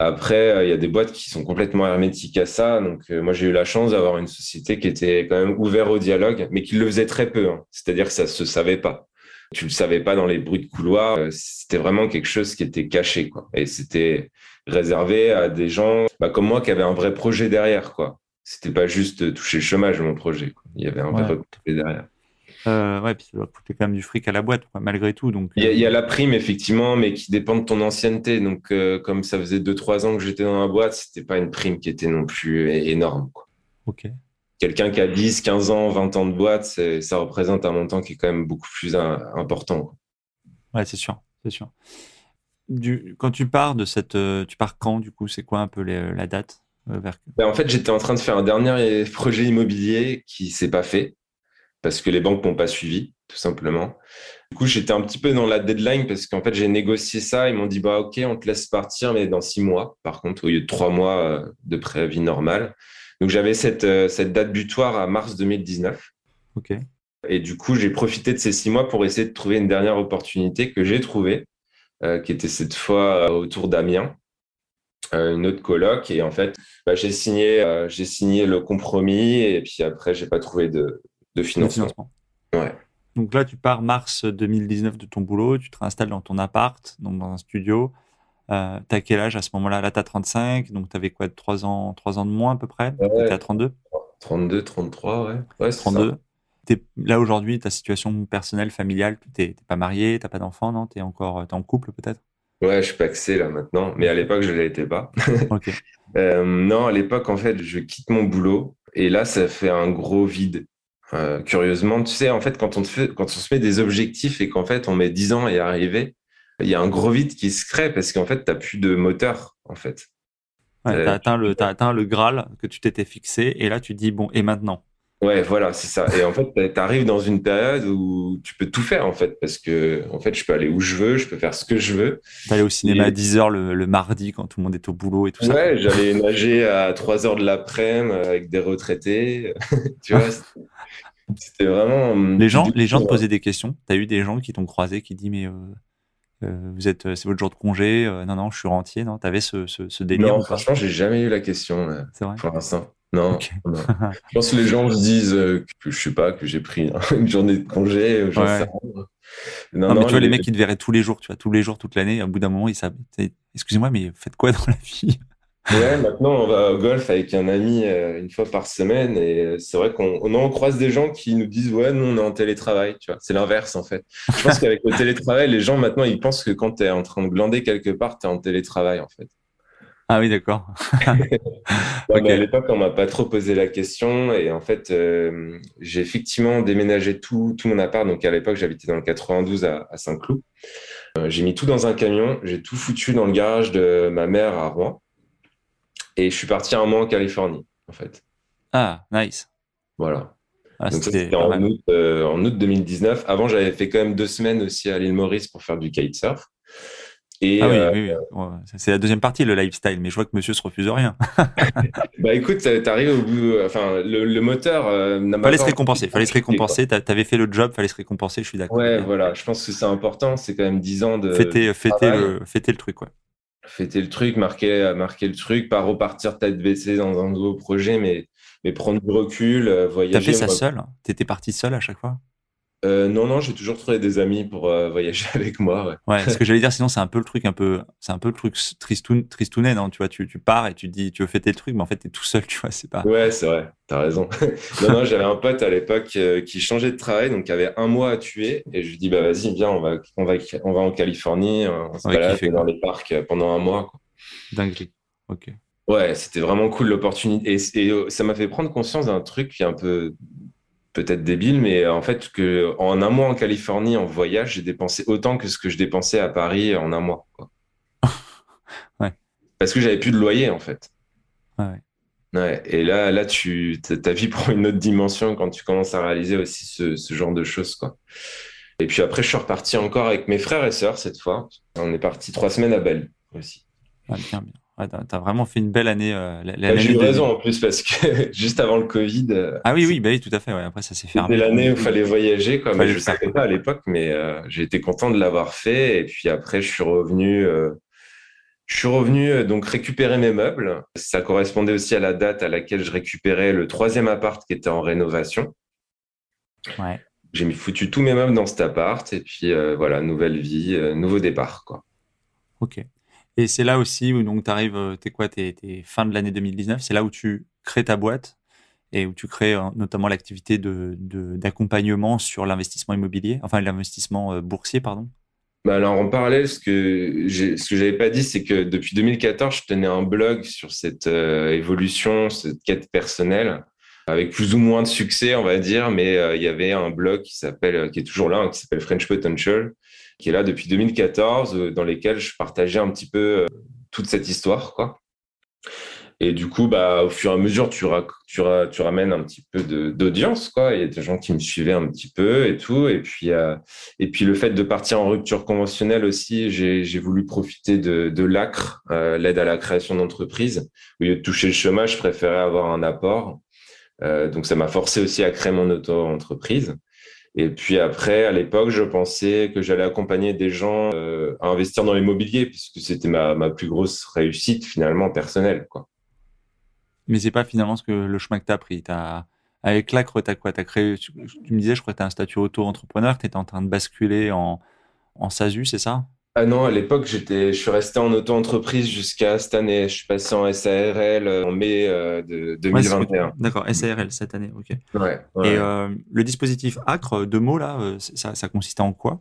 Après, euh, il y a des boîtes qui sont complètement hermétiques à ça. Donc, euh, moi, j'ai eu la chance d'avoir une société qui était quand même ouverte au dialogue, mais qui le faisait très peu. Hein. C'est-à-dire que ça se savait pas. Tu le savais pas dans les bruits de couloir. C'était vraiment quelque chose qui était caché, quoi. Et c'était réservé à des gens bah, comme moi qui avaient un vrai projet derrière, quoi. C'était pas juste toucher le chômage, mon projet. Il y avait un vrai projet derrière. Euh, ouais, puis ça doit coûter quand même du fric à la boîte, malgré tout. Donc, il y, a, la prime, effectivement, mais qui dépend de ton ancienneté. Donc, comme ça faisait 2-3 ans que j'étais dans la boîte, c'était pas une prime qui était non plus énorme. Quoi. Ok. Quelqu'un qui a 10, 15 ans, 20 ans de boîte, ça représente un montant qui est quand même beaucoup plus important. Quoi. Ouais, c'est sûr, c'est sûr. Du, quand tu pars de cette, tu pars quand du coup C'est quoi un peu la date euh, ben, en fait, j'étais en train de faire un dernier projet immobilier qui s'est pas fait parce que les banques m'ont pas suivi, tout simplement. Du coup, j'étais un petit peu dans la deadline parce qu'en fait, j'ai négocié ça. Ils m'ont dit, bah, OK, on te laisse partir, mais dans six mois, par contre, au lieu de trois mois euh, de préavis normal. Donc, j'avais cette, euh, cette date butoir à mars 2019. OK. Et du coup, j'ai profité de ces six mois pour essayer de trouver une dernière opportunité que j'ai trouvée, qui était cette fois autour d'Amiens. Euh, une autre coloc et en fait bah, j'ai signé euh, j'ai signé le compromis et puis après j'ai pas trouvé de, de financement. Ouais. Donc là tu pars mars 2019 de ton boulot, tu te réinstalles dans ton appart, donc dans un studio. Euh, t'as quel âge à ce moment-là? Là, tu as 35, donc tu avais quoi, 3 ans, 3 ans de moins à peu près? Ouais, à 32 32, 33, ouais. ouais 32. Es, là aujourd'hui, ta situation personnelle, familiale, tu n'es pas marié, tu pas d'enfant, non? Tu es encore es en couple peut-être? Ouais, je suis paxé là maintenant, mais à l'époque, je ne l'étais pas. euh, non, à l'époque, en fait, je quitte mon boulot et là, ça fait un gros vide. Euh, curieusement, tu sais, en fait, quand on, te fait, quand on se met des objectifs et qu'en fait, on met 10 ans à y arriver, il y a un gros vide qui se crée parce qu'en fait, tu n'as plus de moteur, en fait. Ouais, tu as, atteint le, as atteint le Graal que tu t'étais fixé et là, tu dis, bon, et maintenant? Ouais, voilà, c'est ça. Et en fait, tu arrives dans une période où tu peux tout faire, en fait, parce que, en fait, je peux aller où je veux, je peux faire ce que je veux. aller au cinéma à 10 h le, mardi quand tout le monde est au boulot et tout ça. Ouais, j'allais nager à 3 h de l'après-midi avec des retraités. tu vois, c'était vraiment. Les gens, les gens te posaient des questions. Tu as eu des gens qui t'ont croisé qui disent, mais euh, euh, vous êtes, c'est votre jour de congé euh, Non, non, je suis rentier. Non, t'avais ce, ce, ce délire Non, franchement, j'ai jamais eu la question. C'est vrai? Pour l'instant. Non, je pense que les gens se disent euh, que je sais pas, que j'ai pris une journée de congé. Euh, non, mais tu vois, les mecs, ils te verraient tous les jours, tu vois, tous les jours, toute l'année. Au bout d'un moment, ils savent, excusez-moi, mais faites quoi dans la vie? Ouais, maintenant, on va au golf avec un ami euh, une fois par semaine. Et c'est vrai qu'on on croise des gens qui nous disent, ouais, nous, on est en télétravail, tu vois. C'est l'inverse, en fait. Je pense qu'avec le télétravail, les gens, maintenant, ils pensent que quand tu es en train de glander quelque part, tu es en télétravail, en fait. Ah oui, d'accord. À l'époque, on m'a pas trop posé la question et en fait, euh, j'ai effectivement déménagé tout, tout mon appart. Donc à l'époque, j'habitais dans le 92 à, Saint-Cloud. Euh, j'ai mis tout dans un camion, j'ai tout foutu dans le garage de ma mère à Rouen et je suis parti un mois en Californie, en fait. Ah, nice. Voilà. Ah, c'était en euh, en août 2019. Avant, j'avais fait quand même deux semaines aussi à l'île Maurice pour faire du kitesurf ah oui, euh, oui, oui. c'est la deuxième partie, le lifestyle, mais je vois que monsieur se refuse rien. bah écoute, t'arrives au bout, enfin, le, moteur euh, n'a Fallait se récompenser, fallait se récompenser, t'avais fait le job, fallait se récompenser, je suis d'accord. Ouais, voilà, je pense que c'est important, c'est quand même 10 ans de. Fêter, fêter, le, fêter le truc, ouais. Fêter le truc, marquer, marquer le truc, pas repartir tête baissée dans un nouveau projet, mais, mais prendre du recul, euh, voyager. T'as fait ça seul T'étais parti seul à chaque fois? Euh, non, non, j'ai toujours trouvé des amis pour euh, voyager avec moi. Ouais. ce que j'allais dire, sinon c'est un peu le truc, un peu, c'est un peu le truc tristoun, tristounet, non? Tu vois, tu, tu pars et tu dis, tu veux fêter le truc, mais en fait t'es tout seul, tu vois, c'est pas. Ouais, c'est vrai, t'as raison. non, non, j'avais un pote à l'époque euh, qui changeait de travail, donc qui avait un mois à tuer, et je lui dis, bah vas-y, viens, on va, on va, on va en Californie, on se balade dans les parcs pendant un mois. Dingue. Ok. Ouais, c'était vraiment cool l'opportunité, et, et ça m'a fait prendre conscience d'un truc qui est un peu peut-être débile, mais en fait, que en un mois en Californie, en voyage, j'ai dépensé autant que ce que je dépensais à Paris en un mois. ouais. Parce que j'avais plus de loyer, en fait. Ouais. ouais. Et là, là, tu, ta vie prend une autre dimension quand tu commences à réaliser aussi ce, ce, genre de choses, quoi. Et puis après, je suis reparti encore avec mes frères et sœurs cette fois. On est parti trois semaines à Bali aussi. Ah, bien, bien. Ouais, t'as vraiment fait une belle année. Euh, bah, J'ai eu raison en plus parce que juste avant le Covid. Euh, ah oui, oui, bah oui, tout à fait. Ouais. Après, ça s'est fermé. C'était l'année où il fallait voyager. Quoi. je ne savais pas à l'époque, mais euh, j'ai été content de l'avoir fait. Et puis après, je suis revenu. je suis revenu donc récupérer mes meubles. Ça correspondait aussi à la date à laquelle je récupérais le troisième appart qui était en rénovation. Ouais. J'ai mis foutu tous mes meubles dans cet appart et puis voilà, nouvelle vie, nouveau départ quoi. Ok. Et c'est là aussi où tu arrives, euh, t'es quoi, t'es, fin de l'année 2019, c'est là où tu crées ta boîte et où tu crées notamment l'activité de, d'accompagnement sur l'investissement immobilier, enfin l'investissement boursier, pardon. Bah alors en parallèle, ce que ce que j'avais pas dit, c'est que depuis 2014, je tenais un blog sur cette évolution, cette quête personnelle avec plus ou moins de succès, on va dire, mais euh, il y avait un blog qui s'appelle, euh, qui est toujours là, hein, qui s'appelle French Potential, qui est là depuis 2014, euh, dans lesquels je partageais un petit peu toute cette histoire, quoi. Et du coup, bah, au fur et à mesure, tu, ramènes un petit peu d'audience, quoi. Il y a des gens qui me suivaient un petit peu et tout. Et puis, et puis le fait de partir en rupture conventionnelle aussi, j'ai voulu profiter de, de l'ACRE, l'aide à la création d'entreprise. Au lieu de toucher le chômage, je préférais avoir un apport. Euh, donc ça m'a forcé aussi à créer mon auto-entreprise. Et puis après, à l'époque, je pensais que j'allais accompagner des gens euh, à investir dans l'immobilier, puisque c'était ma, ma, plus grosse réussite finalement personnelle. Quoi. Mais c'est pas finalement ce que le chemin que tu as pris. As, avec l'ACRE, tu quoi? As créé, tu, me disais, je crois que tu as un statut auto-entrepreneur, tu étais en train de basculer en, en SASU, c'est ça? Ah non, à l'époque, j'étais, je suis resté en auto-entreprise jusqu'à cette année. Je suis passé en SARL euh, en mai euh, de 2021. D'accord, SARL cette année, ok. Ouais, Et euh, le dispositif ACRE, deux mots là, ça, ça consiste en quoi?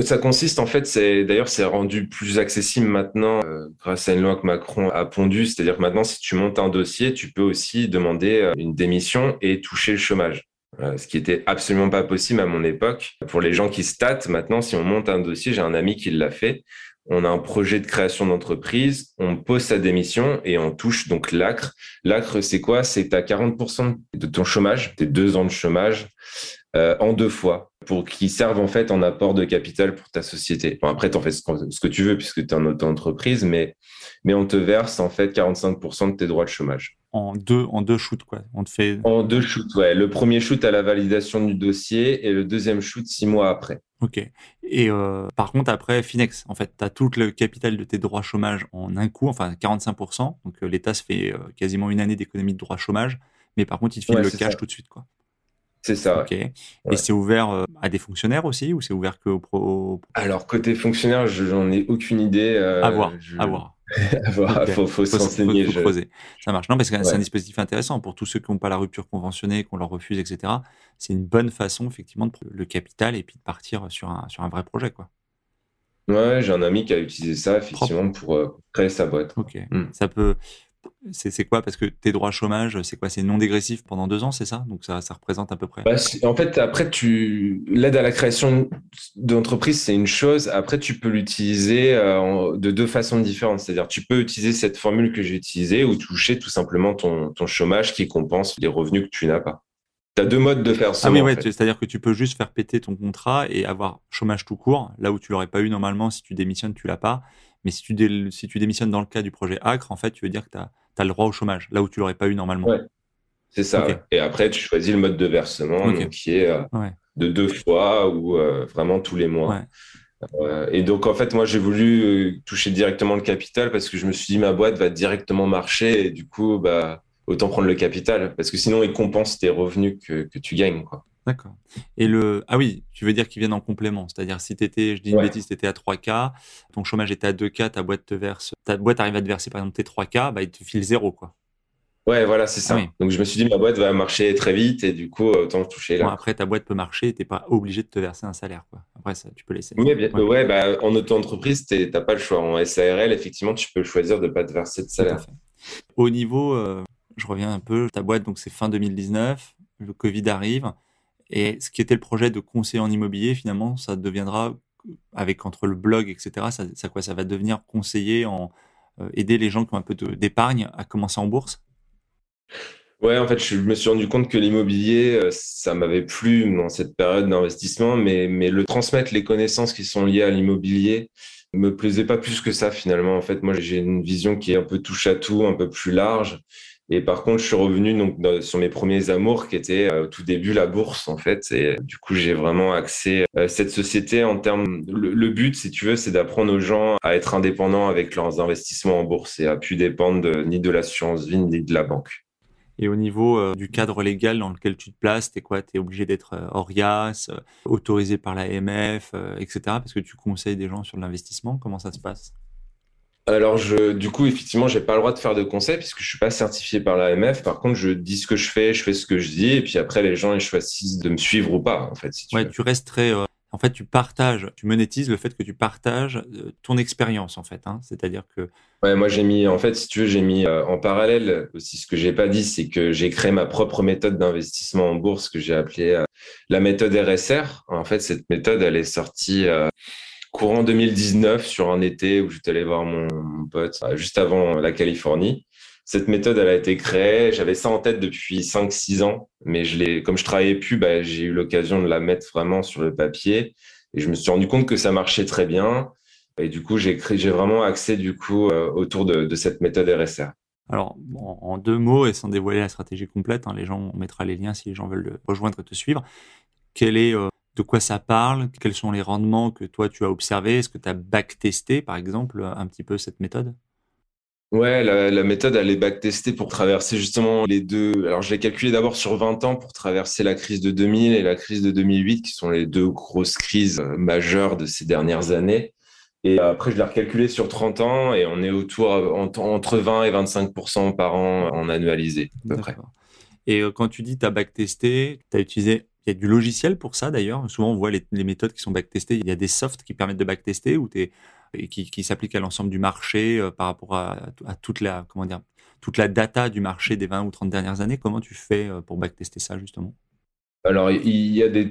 Ça consiste en fait, c'est d'ailleurs c'est rendu plus accessible maintenant grâce à une loi que Macron a pondue. C'est-à-dire que maintenant, si tu montes un dossier, tu peux aussi demander une démission et toucher le chômage. Euh, ce qui était absolument pas possible à mon époque. Pour les gens qui statent, maintenant, si on monte un dossier, j'ai un ami qui l'a fait. On a un projet de création d'entreprise, on pose sa démission et on touche donc l'ACRE. L'ACRE, c'est quoi? C'est as 40% de ton chômage, tes deux ans de chômage, euh, en deux fois, pour qu'ils servent en fait en apport de capital pour ta société. Bon, après, tu en fais ce que tu veux puisque tu es en auto-entreprise, mais, mais on te verse en fait 45% de tes droits de chômage en deux, en deux shoots, quoi. On te fait... En deux shoots, ouais. Le premier shoot à la validation du dossier et le deuxième shoot six mois après. Ok. Et euh, par contre, après, Finex, en fait, tu as tout le capital de tes droits chômage en un coup, enfin 45%. Donc euh, l'État se fait euh, quasiment une année d'économie de droits chômage. Mais par contre, il te file le cash tout de suite, quoi. C'est ça. Ok. Et c'est ouvert à des fonctionnaires aussi ou c'est ouvert que aux pro... Alors, côté fonctionnaire, j'en ai aucune idée. à voir, à voir. Il faut, faut s'enseigner. Ça marche. Non, parce que c'est un dispositif intéressant pour tous ceux qui n'ont pas la rupture conventionnée, qu'on leur refuse, etc. C'est une bonne façon, effectivement, de prendre le capital et puis de partir sur un, sur un vrai projet. Quoi. Ouais, j'ai un ami qui a utilisé ça, effectivement, pour euh, créer sa boîte. Ok. Hmm. Ça peut c'est quoi? Parce que tes droits chômage, c'est quoi? C'est non dégressif pendant deux ans, c'est ça? Donc ça, ça représente à peu près? Bah, en fait, après, tu l'aide à la création d'entreprise, c'est une chose. Après, tu peux l'utiliser euh, de deux façons différentes. C'est-à-dire, tu peux utiliser cette formule que j'ai utilisée ou toucher tout simplement ton, ton chômage qui compense les revenus que tu n'as pas. Tu as deux modes de faire ça. Ah ouais, c'est-à-dire que tu peux juste faire péter ton contrat et avoir chômage tout court, là où tu l'aurais pas eu normalement si tu démissionnes, tu l'as pas. Mais si tu, si tu démissionnes dans le cas du projet ACRE, en fait, tu veux dire que tu as, as, le droit au chômage, là où tu l'aurais pas eu normalement. Ouais. C'est ça. Et après, tu choisis le mode de versement qui est euh, de deux fois ou euh, vraiment tous les mois. Euh, et donc, en fait, moi, j'ai voulu toucher directement le capital parce que je me suis dit, ma boîte va directement marcher et du coup, bah, autant prendre le capital parce que sinon, il compense tes revenus que, que tu gagnes. Quoi. D'accord. Et le ah oui, tu veux dire qu'ils viennent en complément, c'est-à-dire si tu étais, je dis une bêtise, tu étais à 3K, ton chômage était à 2K, ta boîte te verse, ta boîte arrive à te verser par exemple tes 3K, bah il te file zéro quoi. Ouais, voilà, c'est ça. Ah Donc je me suis dit ma boîte va marcher très vite et du coup autant toucher là. après ta boîte peut marcher, t'es pas obligé de te verser un salaire quoi. Après ça, tu peux laisser. Oui, bien, ouais. bah, en auto-entreprise, t'as pas le choix. En SARL, effectivement, tu peux choisir de pas te verser de salaire. Au niveau, euh, je reviens un peu, ta boîte donc c'est fin 2019, le Covid arrive. Et ce qui était le projet de conseiller en immobilier, finalement, ça deviendra, avec entre le blog, etc., ça, quoi Ça va devenir conseiller en euh, aider les gens qui ont un peu d'épargne à commencer en bourse? Ouais, en fait, je me suis rendu compte que l'immobilier, euh, ça m'avait plu dans cette période d'investissement, mais, mais le transmettre les connaissances qui sont liées à l'immobilier me plaisait pas plus que ça finalement. En fait, moi, j'ai une vision qui est un peu touche à tout, un peu plus large. Et par contre, je suis revenu donc sur mes premiers amours qui étaient euh, au tout début la bourse en fait. Et du coup, j'ai vraiment axé euh, cette société en termes. Le, but, si tu veux, c'est d'apprendre aux gens à être indépendants avec leurs investissements en bourse et à plus dépendre ni de l'assurance vie ni de la banque. Et au niveau euh, du cadre légal dans lequel tu te places, t'es quoi? T'es obligé d'être ORIAS, autorisé par l'AMF, etc. Parce que tu conseilles des gens sur l'investissement. Comment ça se passe? Alors, je, du coup, effectivement, j'ai pas le droit de faire de conseils puisque je suis pas certifié par l'AMF. Par contre, je dis ce que je fais, je fais ce que je dis, et puis après, les gens ils choisissent de me suivre ou pas, en fait. tu ouais, tu restes très. Euh, en fait, tu partages, tu monétises le fait que tu partages euh, ton expérience, en fait. Hein. C'est-à-dire que. Ouais, moi j'ai mis, en fait, si tu veux, j'ai mis euh, en parallèle aussi ce que j'ai pas dit, c'est que j'ai créé ma propre méthode d'investissement en bourse que j'ai appelée la méthode RSR. En fait, cette méthode, elle est sortie courant 2019 sur un été où j'étais allé voir mon, pote euh, juste avant la Californie. Cette méthode, elle a été créée. J'avais ça en tête depuis 5-6 ans, mais je comme je travaillais plus, bah, j'ai eu l'occasion de la mettre vraiment sur le papier. Et je me suis rendu compte que ça marchait très bien. Et du coup, j'ai vraiment axé du coup euh, autour de, cette méthode RSR. Alors, en deux mots et sans dévoiler la stratégie complète, hein, les gens, on mettra les liens si les gens veulent rejoindre et te suivre. Quel est euh, de quoi ça parle, quels sont les rendements que toi tu as observés, est-ce que tu as backtesté par exemple un petit peu cette méthode? Ouais, la, méthode, elle est backtestée pour traverser justement les deux. Alors, je l'ai calculé d'abord sur 20 ans pour traverser la crise de 2000 et la crise de 2008, qui sont les deux grosses crises euh, majeures de ces dernières années. Et après, je l'ai recalculé sur 30 ans et on est autour entre 20 et 25% par an en annualisé, à peu près. Et euh, quand tu dis tu as backtesté, tu as utilisé il y a du logiciel pour ça d'ailleurs. Souvent, on voit les, méthodes qui sont backtestées. Il y a des softs qui permettent de backtester ou et qui, s'appliquent à l'ensemble du marché euh, par rapport à, toute la toute la data du marché des 20 ou 30 dernières années. Comment tu fais euh, pour backtester ça justement? Alors, il y a des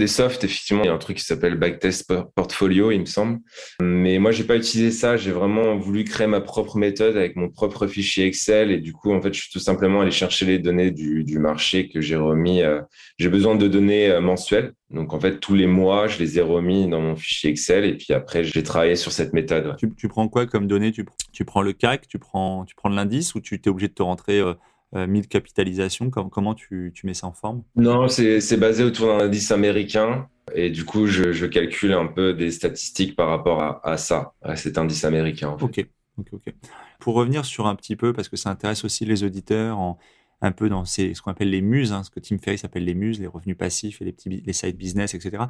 des softs, effectivement. Il y a un truc qui s'appelle Backtest Portfolio, il me semble. Mais moi, j'ai pas utilisé ça. J'ai vraiment voulu créer ma propre méthode avec mon propre fichier Excel. Et du coup, en fait, je suis tout simplement allé chercher les données du, marché que j'ai remis. Euh, j'ai besoin de données euh, mensuelles. Donc, en fait, tous les mois, je les ai remis dans mon fichier Excel. Et puis après, j'ai travaillé sur cette méthode. Tu, prends quoi comme données? Tu, prends le CAC, tu prends, tu prends l'indice? Ou tu es obligé de te rentrer euh, 1000 euh, capitalisations Comment tu, mets ça en forme? Non, c'est basé autour d'un indice américain. Et du coup, je, calcule un peu des statistiques par rapport à, ça, à cet indice américain. Ok, ok, ok. Pour revenir sur un petit peu, parce que ça intéresse aussi les auditeurs, en, un peu dans ces, ce qu'on appelle les muses, hein, ce que Tim Ferriss appelle les muses, les revenus passifs et les petits les side business, etc.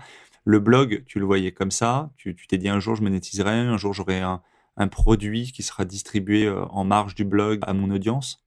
Le blog, tu le voyais comme ça. Tu t'es dit un jour je monétiserai, un jour j'aurai un, un produit qui sera distribué euh, en marge du blog à mon audience?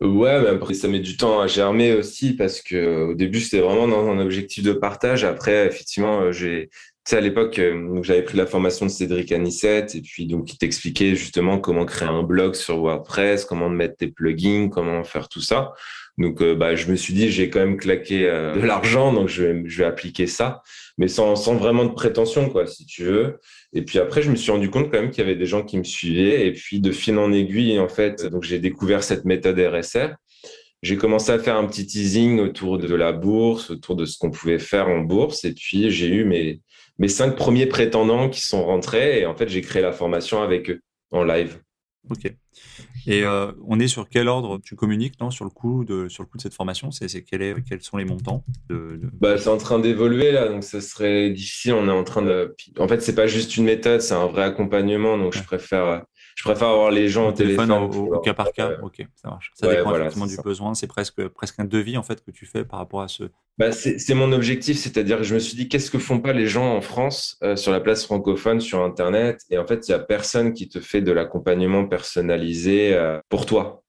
Ouais, mais après, ça met du temps à germer aussi parce que au début, c'était vraiment dans un objectif de partage. Après, effectivement, euh, j'ai, tu sais, à l'époque, euh, j'avais pris la formation de Cédric Anissette et puis donc, il t'expliquait justement comment créer un blog sur WordPress, comment mettre tes plugins, comment faire tout ça. Donc, euh, bah, je me suis dit, j'ai quand même claqué de l'argent, donc je vais, je vais appliquer ça, mais sans, sans vraiment de prétention, quoi, si tu veux. Et puis après, je me suis rendu compte quand même qu'il y avait des gens qui me suivaient. Et puis de fil en aiguille, en fait, donc j'ai découvert cette méthode RSR. J'ai commencé à faire un petit teasing autour de la bourse, autour de ce qu'on pouvait faire en bourse. Et puis j'ai eu mes, mes cinq premiers prétendants qui sont rentrés. Et en fait, j'ai créé la formation avec eux en live. Ok. Et euh, on est sur quel ordre tu communiques non, sur, le coût de, sur le coût de cette formation? C'est, quel est, Quels sont les montants de, Bah, C'est en train d'évoluer là, donc ça serait difficile. On est en train de. En fait, c'est pas juste une méthode, c'est un vrai accompagnement. Donc je préfère je préfère avoir les gens au, téléphone, au, cas par cas. ok, ça marche. Ça dépend effectivement du besoin. C'est presque, presque un devis en fait que tu fais par rapport à ce. Bah, c'est mon objectif, c'est-à-dire que je me suis dit qu'est-ce que font pas les gens en France euh, sur la place francophone, sur Internet, et en fait il y a personne qui te fait de l'accompagnement personnalisé euh, pour toi.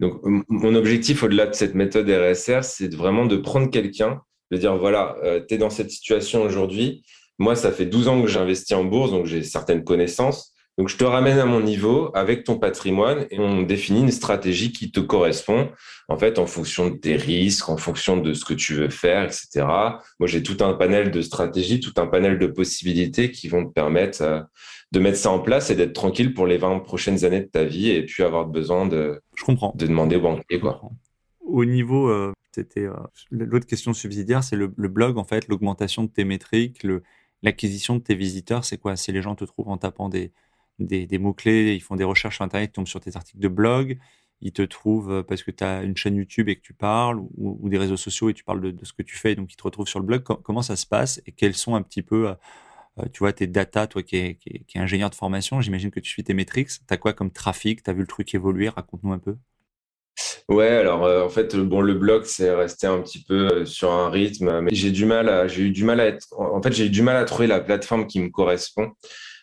Donc mon objectif au-delà de cette méthode RSR, c'est vraiment de prendre quelqu'un, de dire voilà, euh, tu es dans cette situation aujourd'hui. Moi, ça fait 12 ans que j'investis en bourse, donc j'ai certaines connaissances donc, je te ramène à mon niveau avec ton patrimoine et on définit une stratégie qui te correspond, en fait, en fonction de tes risques, en fonction de ce que tu veux faire, etc. Moi, j'ai tout un panel de stratégies, tout un panel de possibilités qui vont te permettre euh, de mettre ça en place et d'être tranquille pour les 20 prochaines années de ta vie et puis avoir besoin de, je comprends. de demander au banquier. Quoi. Au niveau, euh, c'était euh, l'autre question subsidiaire, c'est le, le, blog, en fait, l'augmentation de tes métriques, l'acquisition de tes visiteurs, c'est quoi? Si les gens te trouvent en tapant des des, mots-clés, ils font des recherches sur Internet, ils tombent sur tes articles de blog, ils te trouvent euh, parce que tu as une chaîne YouTube et que tu parles, ou, des réseaux sociaux et tu parles de, ce que tu fais, donc ils te retrouvent sur le blog. comment ça se passe et quels sont un petit peu, euh, euh, tu vois, tes data, toi qui es, ingénieur de formation, j'imagine que tu suis tes métriques. Tu as quoi comme trafic? Tu as vu le truc évoluer? Raconte-nous un peu. Ouais, alors en fait, bon, le blog c'est resté un petit peu sur un rythme, mais j'ai du mal j'ai eu du mal à être, en fait, j'ai eu du mal à trouver la plateforme qui me correspond.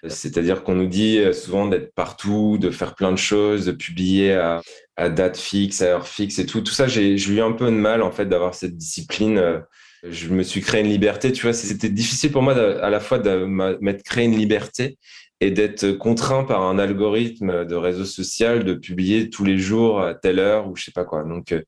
C'est-à-dire qu'on nous dit souvent d'être partout, de faire plein de choses, de publier à, date fixe, à heure fixe et tout. Tout ça, j'ai eu un peu de mal en fait d'avoir cette discipline. Je me suis créé une liberté, tu vois. C'était difficile pour moi à la fois de m'être créé une liberté et d'être contraint par un algorithme de réseau social de publier tous les jours à telle heure ou je sais pas quoi. Donc, euh,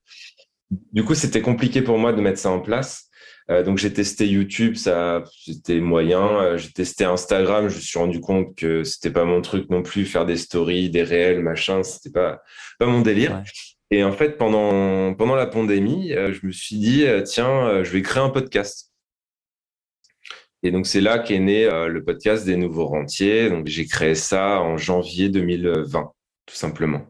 du coup, c'était compliqué pour moi de mettre ça en place. Euh, donc j'ai testé YouTube, ça c'était moyen. Euh, j'ai testé Instagram, je me suis rendu compte que c'était pas mon truc non plus, faire des stories, des réels, machin, c'était pas pas mon délire. Et en fait, pendant pendant la pandémie, euh, je me suis dit tiens, je vais créer un podcast. Et donc c'est là qu'est né le podcast des nouveaux rentiers. Donc j'ai créé ça en janvier 2020, tout simplement.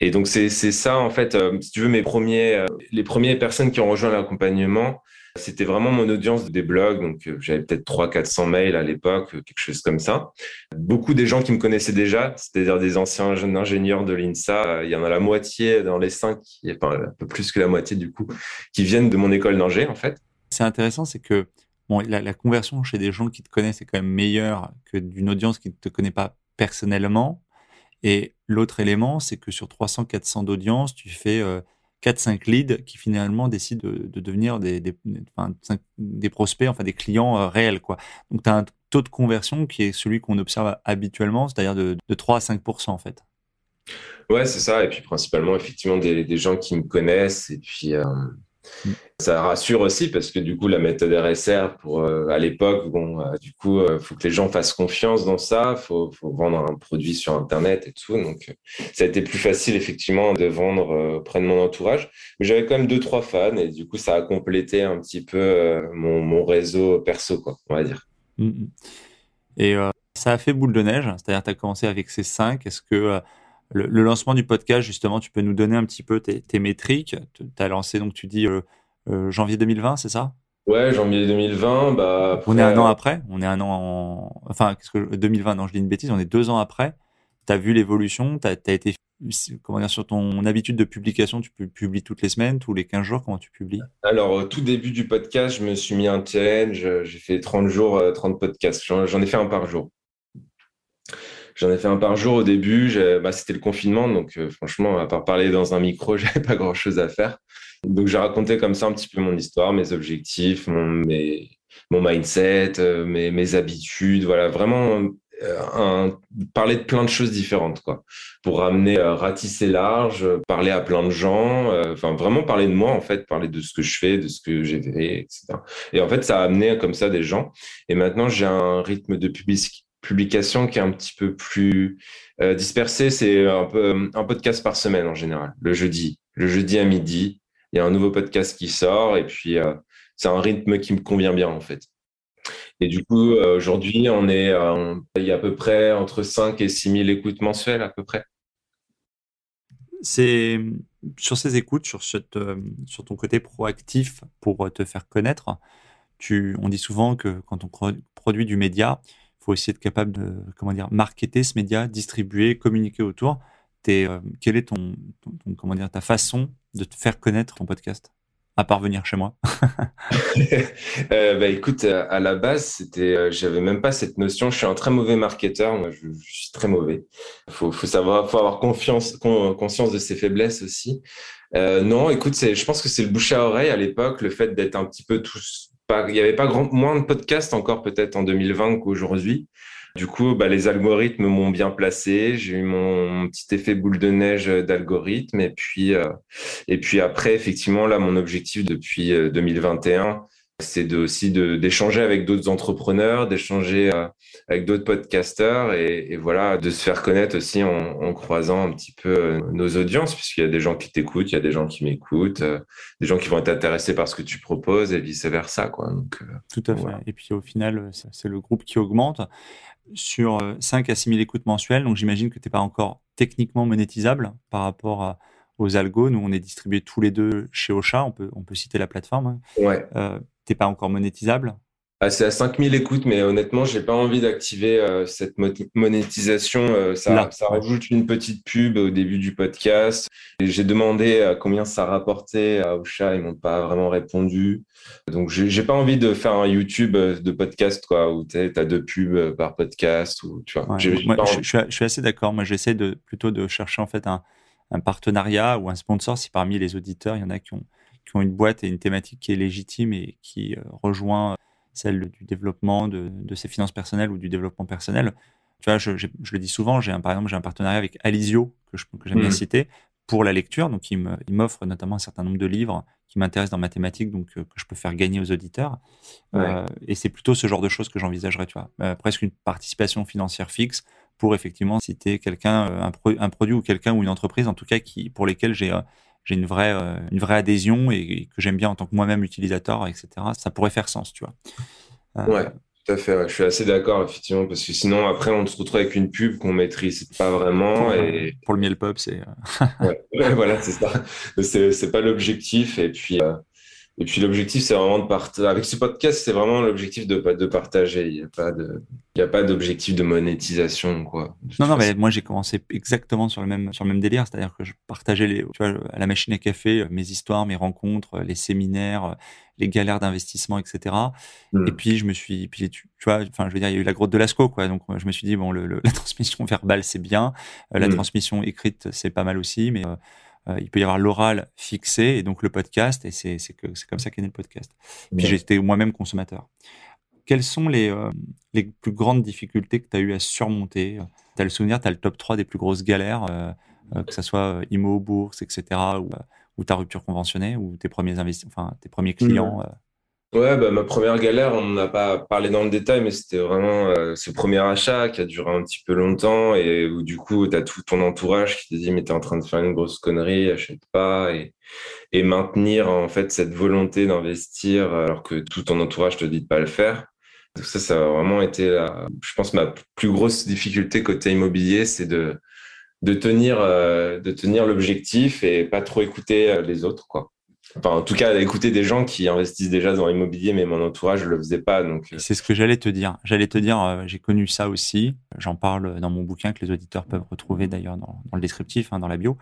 Et donc c'est c'est ça en fait, si tu veux mes premiers les premières personnes qui ont rejoint l'accompagnement, c'était vraiment mon audience des blogs, donc euh, j'avais peut-être 300-400 mails à l'époque, euh, quelque chose comme ça. Beaucoup des gens qui me connaissaient déjà, c'est-à-dire des anciens ingénieurs de l'INSA, euh, il y en a la moitié dans les cinq, enfin un peu plus que la moitié du coup, qui viennent de mon école d'ingé en fait. C'est intéressant, c'est que bon, la, la, conversion chez des gens qui te connaissent est quand même meilleure que d'une audience qui ne te connaît pas personnellement. Et l'autre élément, c'est que sur 300-400 d'audience, tu fais 4-5 leads qui finalement décident de, devenir des, prospects, enfin des clients euh, réels. Quoi. Donc tu as un taux de conversion qui est celui qu'on observe habituellement, c'est-à-dire de, de 3 à 5 en fait. Ouais, c'est ça. Et puis principalement, effectivement, des, gens qui me connaissent et puis euh. Ça rassure aussi parce que du coup, la méthode RSR, pour, euh, à l'époque, bon, euh, du coup, il euh, faut que les gens fassent confiance dans ça, il faut, faut, vendre un produit sur Internet et tout. Donc, ça a été plus facile, effectivement, de vendre auprès de mon entourage. Mais j'avais quand même deux, trois fans et du coup, ça a complété un petit peu mon, mon, réseau perso, quoi, on va dire. Mm, mm. Et ça a fait boule de neige, c'est-à-dire tu as commencé avec ces cinq. Est-ce que le, lancement du podcast, justement, tu peux nous donner un petit peu tes, métriques. Tu as lancé, donc tu dis euh, euh, janvier 2020, c'est ça? Ouais, janvier 2020. Bah, On est un an euh, après. On est un an en... Enfin, qu'est-ce que 2020, non, je dis une bêtise, on est deux ans après. Tu as vu l'évolution, tu as, été comment dire, sur ton habitude de publication, tu publies toutes les semaines, tous les 15 jours, comment tu publies? Alors, au tout début du podcast, je me suis mis un challenge, j'ai fait 30 jours, 30 podcasts. J'en ai fait un par jour. J'en ai fait un par jour au début. Bah, c'était le confinement, donc euh, franchement, à part parler dans un micro, j'avais pas grand chose à faire. Donc j'ai raconté comme ça un petit peu mon histoire, mes objectifs, mon, mindset, euh, mes, habitudes, voilà, vraiment euh, parler de plein de choses différentes, quoi, pour ramener, ratisser large, parler à plein de gens, enfin vraiment parler de moi en fait, parler de ce que je fais, de ce que j'ai fait, etc. Et en fait, ça a amené comme ça des gens. Et maintenant, j'ai un rythme de publicité publication qui est un petit peu plus euh, dispersée. C'est un, podcast par semaine en général, le jeudi. Le jeudi à midi, il y a un nouveau podcast qui sort et puis euh, c'est un rythme qui me convient bien en fait. Et du coup, euh, aujourd'hui, on est, il y a à peu près entre 5 et 6 000 écoutes mensuelles à peu près. C'est sur ces écoutes, sur, sur ton côté proactif pour te faire connaître. Tu, on dit souvent que quand on produit du média, faut aussi être capable de comment dire marketer ce média, distribuer, communiquer autour. Es, euh, quelle est ton, comment dire ta façon de te faire connaître ton podcast à part venir chez moi? Euh, bah, écoute, à la base, c'était, euh, j'avais même pas cette notion. Je suis un très mauvais marketeur. Moi, je, suis très mauvais. Faut, faut savoir, faut avoir confiance, conscience de ses faiblesses aussi. non, écoute, je pense que c'est le bouche à oreille à l'époque, le fait d'être un petit peu tous il n'y avait pas grand, moins de podcasts encore peut-être en 2020 qu'aujourd'hui. Du coup, bah, les algorithmes m'ont bien placé. J'ai eu mon, petit effet boule de neige d'algorithme. Et puis, euh, et puis après, effectivement, là, mon objectif depuis 2021, euh, c'est de, aussi d'échanger avec d'autres entrepreneurs, d'échanger euh, avec d'autres podcasteurs et, voilà, de se faire connaître aussi en, croisant un petit peu euh, nos audiences, puisqu'il y a des gens qui t'écoutent, il y a des gens qui m'écoutent, euh, des gens qui vont être intéressés par ce que tu proposes et vice versa, quoi. Donc, Tout à fait. Et puis au final, c'est le groupe qui augmente sur 5 à 6 000 écoutes mensuelles. Donc j'imagine que tu n'es pas encore techniquement monétisable par rapport aux algos. Nous, on est distribués tous les deux chez Ocha. On peut, on peut citer la plateforme. Hein. Ouais pas encore monétisable? Ah, c'est à 5000 écoutes, mais honnêtement, j'ai pas envie d'activer euh, cette monétisation. Euh, ça, ça, rajoute une petite pub au début du podcast. J'ai demandé à combien ça rapportait à Ocha, ils m'ont pas vraiment répondu. Donc, j'ai pas envie de faire un YouTube euh, de podcast, quoi, où tu as deux pubs par podcast. Ou, tu vois, je, je, suis assez d'accord. Moi, j'essaie de, plutôt de chercher en fait un, un partenariat ou un sponsor si parmi les auditeurs, il y en a qui ont, qui ont une boîte et une thématique qui est légitime et qui rejoint celle du développement de, ses finances personnelles ou du développement personnel. Tu vois, je, le dis souvent, j'ai un, par exemple, j'ai un partenariat avec Alizio, que, j'aime bien mmh. citer, pour la lecture. Donc, il m'offre notamment un certain nombre de livres qui m'intéressent dans mathématiques, donc euh, que je peux faire gagner aux auditeurs. Euh, et c'est plutôt ce genre de choses que j'envisagerais, tu vois. Euh, presque une participation financière fixe pour effectivement citer quelqu'un, un, un, produit ou quelqu'un ou une entreprise, en tout cas, qui, pour lesquels j'ai j'ai une vraie, euh, une vraie adhésion et, que j'aime bien en tant que moi-même utilisateur, etc., ça pourrait faire sens, tu vois. Euh, ouais, tout à fait. Je suis assez d'accord, effectivement, parce que sinon, après, on se retrouve avec une pub qu'on maîtrise pas vraiment. Et... Pour le miel pop, c'est. Euh, ouais, voilà, c'est ça. C'est pas l'objectif. Et puis, et puis l'objectif, c'est vraiment de partager. Avec ce podcast, c'est vraiment l'objectif de, de partager. Il n'y a pas de, il y a pas d'objectif de monétisation, quoi. non, non, mais moi j'ai commencé exactement sur le même, sur le même délire, c'est-à-dire que je partageais les, tu vois, à la machine à café, euh, mes histoires, mes rencontres, les séminaires, euh, les galères d'investissement, etc. Hmm. Et puis je me suis, puis tu, vois, enfin je veux dire, il y a eu la grotte de Lascaux, quoi. Donc je me suis dit bon, le, la transmission verbale c'est bien, euh, la hmm. transmission écrite c'est pas mal aussi, mais euh, il peut y avoir l'oral fixé et donc le podcast, et c'est comme ça qu'est né le podcast. Puis j'étais moi-même consommateur. Quelles sont les, euh, les plus grandes difficultés que tu as eu à surmonter? Tu as le souvenir, tu as le top 3 des plus grosses galères, euh, que ce soit IMO, bourse, etc., ou, ou ta rupture conventionnée, ou tes premiers, enfin, tes premiers clients Ouais, bah, ma première galère, on n'a pas parlé dans le détail, mais c'était vraiment euh, ce premier achat qui a duré un petit peu longtemps et où du coup, tu as tout ton entourage qui te dit, mais tu es en train de faire une grosse connerie, achète pas. Et, maintenir en fait cette volonté d'investir alors que tout ton entourage te dit de pas le faire. Donc ça, ça a vraiment été, je pense, ma plus grosse difficulté côté immobilier, c'est de, de tenir, euh, de tenir l'objectif et pas trop écouter euh, les autres, quoi. En tout cas, écouter des gens qui investissent déjà dans l'immobilier, mais mon entourage ne le faisait pas. Donc, euh. c'est ce que j'allais te dire. J'allais te dire, euh, j'ai connu ça aussi. J'en parle dans mon bouquin que les auditeurs peuvent retrouver d'ailleurs dans, le descriptif, hein, dans la bio.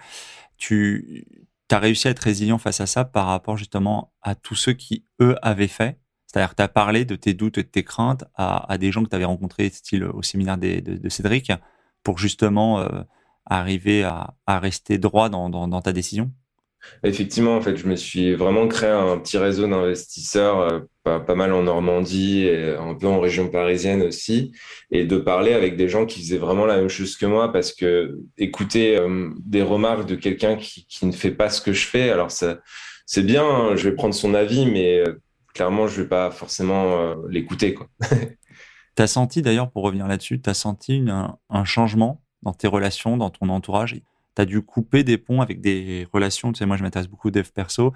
Tu as réussi à être résilient face à ça par rapport justement à tous ceux qui, eux, avaient fait? C'est-à-dire que tu as parlé de tes doutes et de tes craintes à, des gens que tu avais rencontrés, style au séminaire de, Cédric, pour justement euh, arriver à, rester droit dans ta décision? Effectivement, en fait, je me suis vraiment créé un petit réseau d'investisseurs, euh, pas, mal en Normandie et un peu en région parisienne aussi, et de parler avec des gens qui faisaient vraiment la même chose que moi, parce que écouter euh, des remarques de quelqu'un qui, ne fait pas ce que je fais, alors c'est bien, hein, je vais prendre son avis, mais euh, clairement, je vais pas forcément l'écouter. tu as senti d'ailleurs, pour revenir là-dessus, tu as senti un changement dans tes relations, dans ton entourage? Tu as dû couper des ponts avec des relations. Tu sais, moi, je m'intéresse beaucoup dev perso.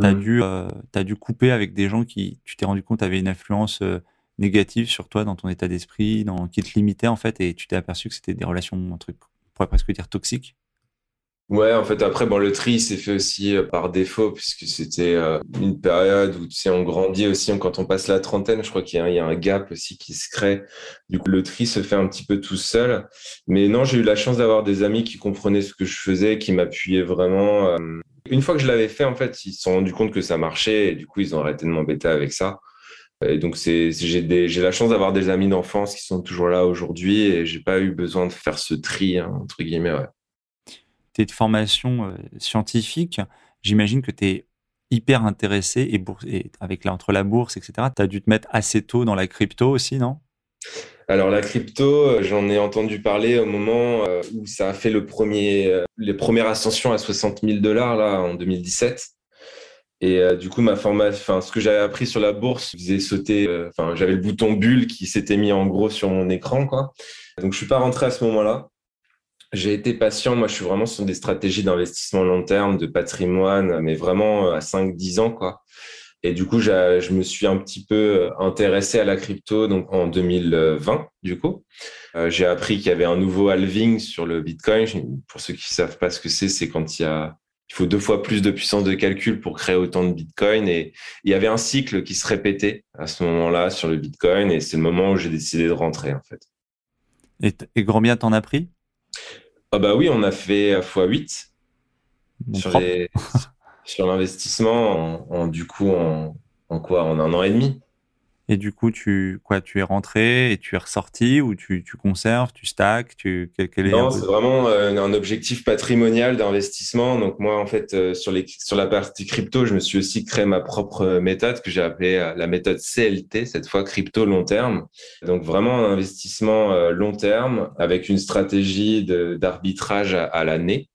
Tu as, dû, euh, as dû couper avec des gens qui, tu t'es rendu compte, avaient une influence euh, négative sur toi, dans ton état d'esprit, dans, qui te limitait, en fait, et tu t'es aperçu que c'était des relations, un truc, on pourrait presque dire toxiques. Ouais, en fait, après, bon, le tri s'est fait aussi euh, par défaut, puisque c'était euh, une période où, tu sais, on grandit aussi quand on passe la trentaine. Je crois qu'il y, a un gap aussi qui se crée. Du coup, le tri se fait un petit peu tout seul. Mais non, j'ai eu la chance d'avoir des amis qui comprenaient ce que je faisais, qui m'appuyaient vraiment. Euh. Une fois que je l'avais fait, en fait, ils se sont rendus compte que ça marchait et du coup, ils ont arrêté de m'embêter avec ça. Et donc, j'ai la chance d'avoir des amis d'enfance qui sont toujours là aujourd'hui et j'ai pas eu besoin de faire ce tri, hein, entre guillemets, ouais tes formations euh, scientifiques, j'imagine que tu es hyper intéressé et, avec entre la bourse, etc., tu as dû te mettre assez tôt dans la crypto aussi, non? Alors la crypto, euh, j'en ai entendu parler au moment euh, où ça a fait le premier, les premières ascensions à 60 000 dollars là en 2017. Et du coup, ma formation, ce que j'avais appris sur la bourse faisait sauter. Enfin, j'avais le bouton bulle qui s'était mis en gros sur mon écran, quoi. Donc je suis pas rentré à ce moment-là. J'ai été patient. Moi, je suis vraiment sur des stratégies d'investissement long terme, de patrimoine, mais vraiment euh, à 5-10 ans, quoi. Et du coup, je me suis un petit peu euh, intéressé à la crypto donc en 2020, du coup. Euh, j'ai appris qu'il y avait un nouveau halving sur le Bitcoin. Pour ceux qui ne savent pas ce que c'est, c'est quand il y a il faut deux fois plus de puissance de calcul pour créer autant de Bitcoin. Et il y avait un cycle qui se répétait à ce moment-là sur le Bitcoin. Et c'est le moment où j'ai décidé de rentrer, en fait. Et, et combien t'en as pris? Ah bah oui, on a fait x8 sur, sur l'investissement en, du coup en, en quoi? En un an et demi? Et du coup, tu, quoi, tu es rentré et tu es ressorti ou tu, tu conserves, tu stacks tu, quel, Non, c'est vraiment euh, un objectif patrimonial d'investissement. Donc moi, en fait, euh, sur, les, sur la partie crypto, je me suis aussi créé ma propre méthode que j'ai appelée euh, la méthode CLT, cette fois crypto long terme. Donc vraiment un investissement long terme avec une stratégie d'arbitrage à l'année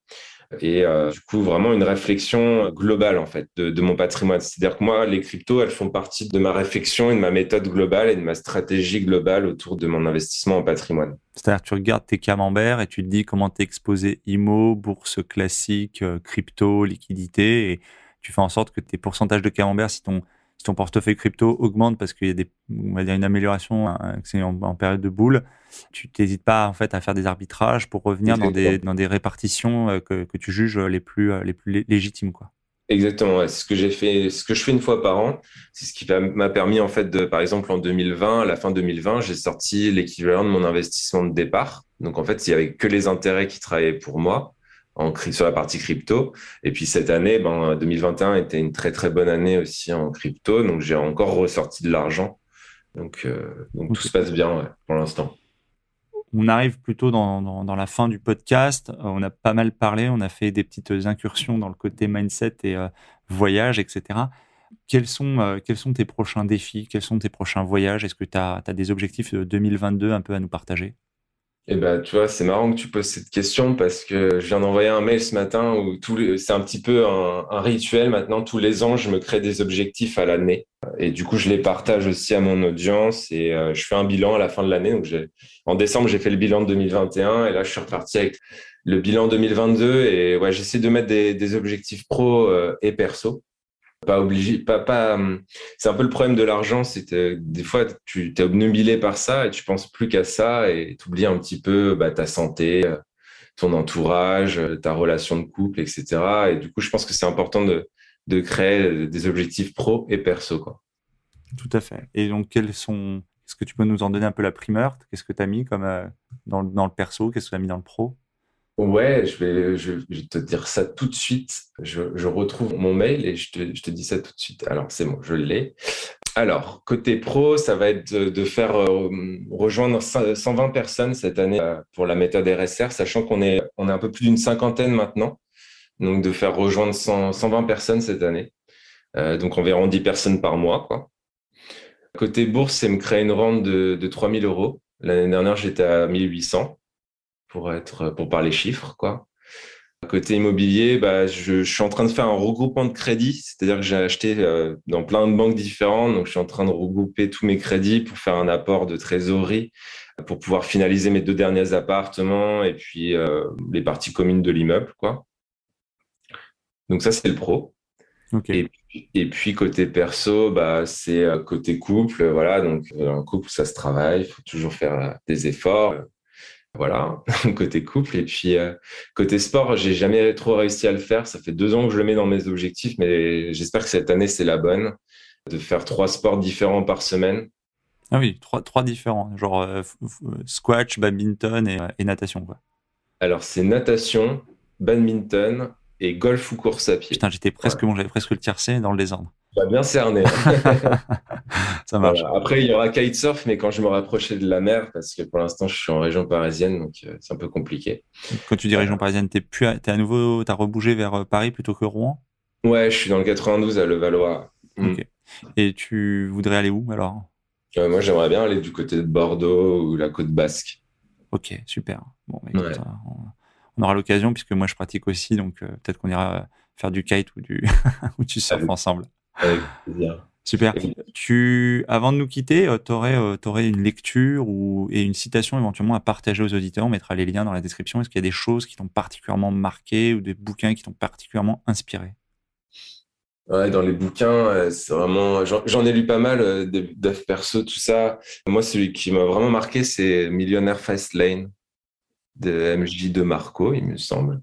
et euh, du coup vraiment une réflexion globale en fait de, mon patrimoine. C'est-à-dire que moi, les cryptos, elles font partie de ma réflexion et de ma méthode globale et de ma stratégie globale autour de mon investissement en patrimoine. C'est-à-dire que tu regardes tes camemberts et tu te dis comment t'es exposé IMO, bourse classique, euh, crypto, liquidité, et tu fais en sorte que tes pourcentages de camembert, si ton si ton portefeuille crypto augmente parce qu'il y a des, on va dire une amélioration, hein, c'est en, période de boule, tu n'hésites pas en fait à faire des arbitrages pour revenir dans des, dans des répartitions euh, que, que, tu juges les plus, euh, les plus légitimes, quoi. Exactement, ce que j'ai fait, ce que je fais une fois par an. C'est ce qui m'a permis en fait de, par exemple, en 2020, à la fin 2020, j'ai sorti l'équivalent de mon investissement de départ. Donc en fait, il y avait que les intérêts qui travaillaient pour moi en, sur la partie crypto. Et puis cette année, ben, 2021 était une très très bonne année aussi en crypto. Donc j'ai encore ressorti de l'argent. Donc, euh, donc tout se passe bien pour l'instant. On arrive plutôt dans, la fin du podcast. Euh, on a pas mal parlé, on a fait des petites incursions dans le côté mindset et euh, voyage, etc. Quels sont, quels sont tes prochains défis? Quels sont tes prochains voyages? Est-ce que tu as, as, des objectifs de 2022 un peu à nous partager? Eh ben, tu vois, c'est marrant que tu poses cette question parce que je viens d'envoyer un mail ce matin où c'est un petit peu un, rituel. Maintenant, tous les ans, je me crée des objectifs à l'année et du coup, je les partage aussi à mon audience et euh, je fais un bilan à la fin de l'année. Donc, en décembre, j'ai fait le bilan de 2021 et là, je suis reparti avec le bilan 2022 et ouais, j'essaie de mettre des, des objectifs pro euh, et perso pas obligé, pas, pas, hum, c'est un peu le problème de l'argent, c'est des fois tu es obnubilé par ça et tu penses plus qu'à ça et tu oublies un petit peu bah, ta santé, euh, ton entourage, euh, ta relation de couple, etc. Et du coup, je pense que c'est important de, créer des objectifs pro et perso. Quoi. Tout à fait. Et donc, quels sont, est-ce que tu peux nous en donner un peu la primeur? Qu'est-ce que tu as mis comme euh, dans, dans le perso? Qu'est-ce que tu as mis dans le pro? Ouais, je vais, je, te dire ça tout de suite. Je, je retrouve mon mail et je te, je te, dis ça tout de suite. Alors, c'est bon, je l'ai. Alors, côté pro, ça va être de, faire euh, rejoindre 120 personnes cette année euh, pour la méthode RSR, sachant qu'on est, on est un peu plus d'une cinquantaine maintenant. Donc, de faire rejoindre 120 personnes cette année. Euh, donc, environ 10 personnes par mois. Côté bourse, c'est me créer une rente de, de 3000 euros. L'année dernière, j'étais à 1800 pour être pour parler chiffres quoi. Côté immobilier, bah, je, je, suis en train de faire un regroupement de crédits, c'est-à-dire que j'ai acheté euh, dans plein de banques différentes, donc je suis en train de regrouper tous mes crédits pour faire un apport de trésorerie, pour pouvoir finaliser mes deux derniers appartements et puis euh, les parties communes de l'immeuble, quoi. Donc ça c'est le pro. Et, et, puis côté perso, bah c'est euh, côté couple, voilà. Donc un couple ça se travaille, il faut toujours faire des efforts voilà, côté couple. Et puis, euh, côté sport, j'ai jamais trop réussi à le faire. Ça fait deux ans que je le mets dans mes objectifs, mais j'espère que cette année, c'est la bonne. De faire trois sports différents par semaine. Ah oui, trois, trois différents, genre euh, squash, badminton et, et natation. Quoi. Alors, c'est natation, badminton et golf ou course à pied. Putain, j'étais presque bon, j'avais presque le tiercé dans le désordre bien cerné. ça marche. Après, il y aura kitesurf, mais quand je me rapprochais de la mer, parce que pour l'instant, je suis en région parisienne, donc euh, c'est un peu compliqué. Quand tu dis région parisienne, t'es plus, à, es à nouveau, t'as rebougé vers euh, Paris plutôt que Rouen? Ouais, je suis dans le 92 à Levallois. Mm. Ok. Et tu voudrais aller où alors? Moi, j'aimerais bien aller du côté de Bordeaux ou la côte basque. Ok, super. Bon, bah, écoute, euh, on, aura l'occasion puisque moi je pratique aussi, donc peut-être qu'on ira faire du kite ou du, ou du surf ensemble. Super. Tu, avant de nous quitter, euh, tu aurais, euh, une lecture ou, et une citation éventuellement à partager aux auditeurs. On mettra les liens dans la description. Est-ce qu'il y a des choses qui t'ont particulièrement marqué ou des bouquins qui t'ont particulièrement inspiré? Ouais, dans les bouquins, euh, c'est vraiment. J'en ai lu pas mal, dev perso, tout ça. Moi, celui qui m'a vraiment marqué, c'est Millionnaire Fast Lane de MJ de Marco, il me semble.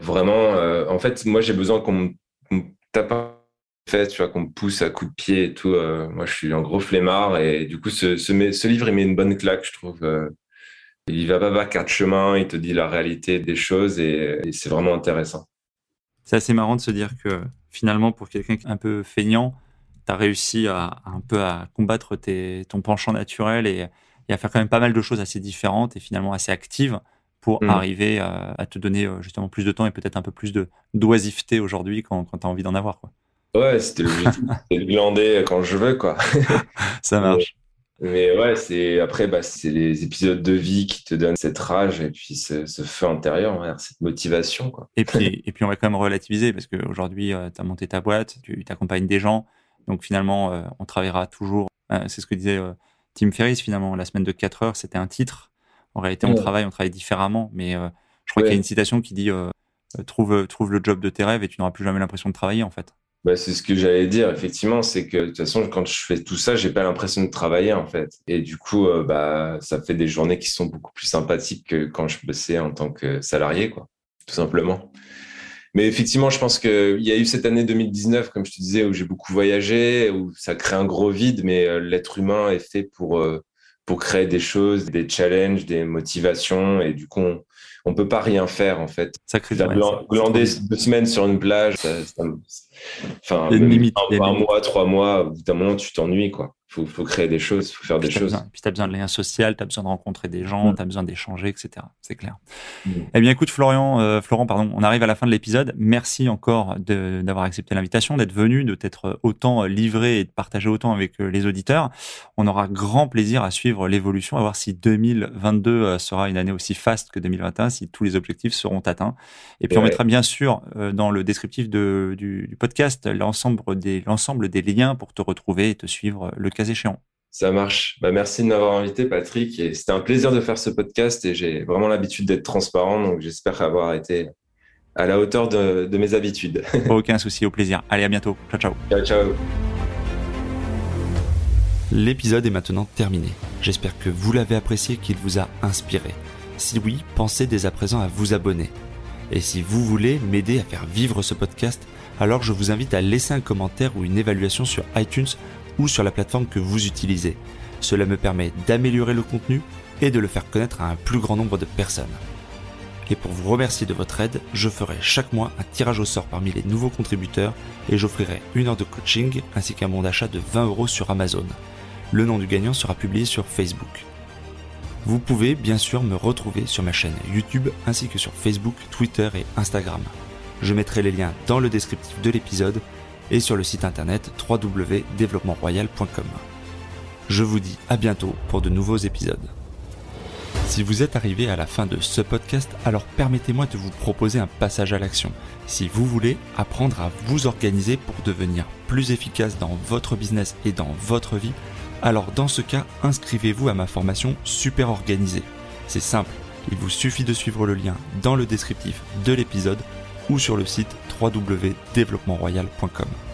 Vraiment, euh, en fait, moi, j'ai besoin qu'on me tape fait, tu vois, qu'on me pousse à coups de pied et tout. Euh, moi, je suis un gros flemmard et du coup, ce, ce, livre, il met une bonne claque, je trouve. Euh. il va pas par quatre chemins, il te dit la réalité des choses et, c'est vraiment intéressant. C'est assez marrant de se dire que finalement, pour quelqu'un un peu feignant, tu as réussi à, un peu à combattre tes, ton penchant naturel et, et, à faire quand même pas mal de choses assez différentes et finalement assez actives pour mmh. arriver à, te donner euh, justement plus de temps et peut-être un peu plus de d'oisiveté aujourd'hui quand, quand tu as envie d'en avoir. Quoi. Ouais, c'était l'objectif, de glander quand je veux. quoi. Ça marche. Mais, ouais, c'est après, bah, c'est les épisodes de vie qui te donnent cette rage et puis ce, feu intérieur, cette motivation. Quoi. Et, puis, et puis, on va quand même relativiser parce qu'aujourd'hui, euh, tu as monté ta boîte, tu t'accompagnes des gens. Donc finalement, euh, on travaillera toujours. c'est ce que disait Tim Ferriss finalement. La semaine de 4 heures, c'était un titre. En réalité, on travaille, on travaille différemment. Mais euh, je crois qu'il y a une citation qui dit euh, trouve, trouve le job de tes rêves et tu n'auras plus jamais l'impression de travailler, en fait. Bah, c'est ce que j'allais dire, effectivement, c'est que de toute façon, quand je fais tout ça, j'ai pas l'impression de travailler, en fait. Et du coup, euh, bah, ça fait des journées qui sont beaucoup plus sympathiques que quand je bossais en tant que salarié, quoi, tout simplement. Mais effectivement, je pense qu'il y a eu cette année 2019, comme je te disais, où j'ai beaucoup voyagé, où ça crée un gros vide, mais l'être humain est fait pour pour créer des choses, des challenges, des motivations. Et du coup, on, ne peut pas rien faire, en fait. Ça crée glander deux semaines sur une plage, ça, enfin, un, mois, trois mois, au bout d'un moment, tu t'ennuies, quoi faut, faut créer des choses, faut faire des choses. puis tu as besoin de lien social, tu as besoin de rencontrer des gens, mm. tu as besoin d'échanger, etc. C'est clair. Mm. Eh bien, écoute, Florian, euh, Florent, pardon, on arrive à la fin de l'épisode. Merci encore d'avoir accepté l'invitation, d'être venu, de t'être autant livré et de partager autant avec euh, les auditeurs. On aura grand plaisir à suivre l'évolution, à voir si 2022 euh, sera une année aussi faste que 2021, si tous les objectifs seront atteints. Et puis, on mettra bien sûr dans le descriptif de, du, du podcast l'ensemble des, l'ensemble des liens pour te retrouver et te suivre le cas échéant. Ça marche. Bah, merci de m'avoir invité, Patrick. Et c'était un plaisir de faire ce podcast et j'ai vraiment l'habitude d'être transparent. Donc, j'espère avoir été à la hauteur de, mes habitudes. Aucun souci, au plaisir. Allez, à bientôt. Ciao, ciao. Ciao, ciao. L'épisode est maintenant terminé. J'espère que vous l'avez apprécié, qu'il vous a inspiré. Si oui, pensez dès à présent à vous abonner. Et si vous voulez m'aider à faire vivre ce podcast, alors je vous invite à laisser un commentaire ou une évaluation sur iTunes ou sur la plateforme que vous utilisez. Cela me permet d'améliorer le contenu et de le faire connaître à un plus grand nombre de personnes. Et pour vous remercier de votre aide, je ferai chaque mois un tirage au sort parmi les nouveaux contributeurs et j'offrirai une heure de coaching ainsi qu'un bon d'achat de 20 euros sur Amazon. Le nom du gagnant sera publié sur Facebook. Vous pouvez bien sûr me retrouver sur ma chaîne YouTube ainsi que sur Facebook, Twitter et Instagram. Je mettrai les liens dans le descriptif de l'épisode et sur le site internet www.développementroyal.com. Je vous dis à bientôt pour de nouveaux épisodes. Si vous êtes arrivé à la fin de ce podcast, alors permettez-moi de vous proposer un passage à l'action. Si vous voulez apprendre à vous organiser pour devenir plus efficace dans votre business et dans votre vie, alors dans ce cas, inscrivez-vous à ma formation Super Organisée. C'est simple, il vous suffit de suivre le lien dans le descriptif de l'épisode ou sur le site www.développementroyal.com.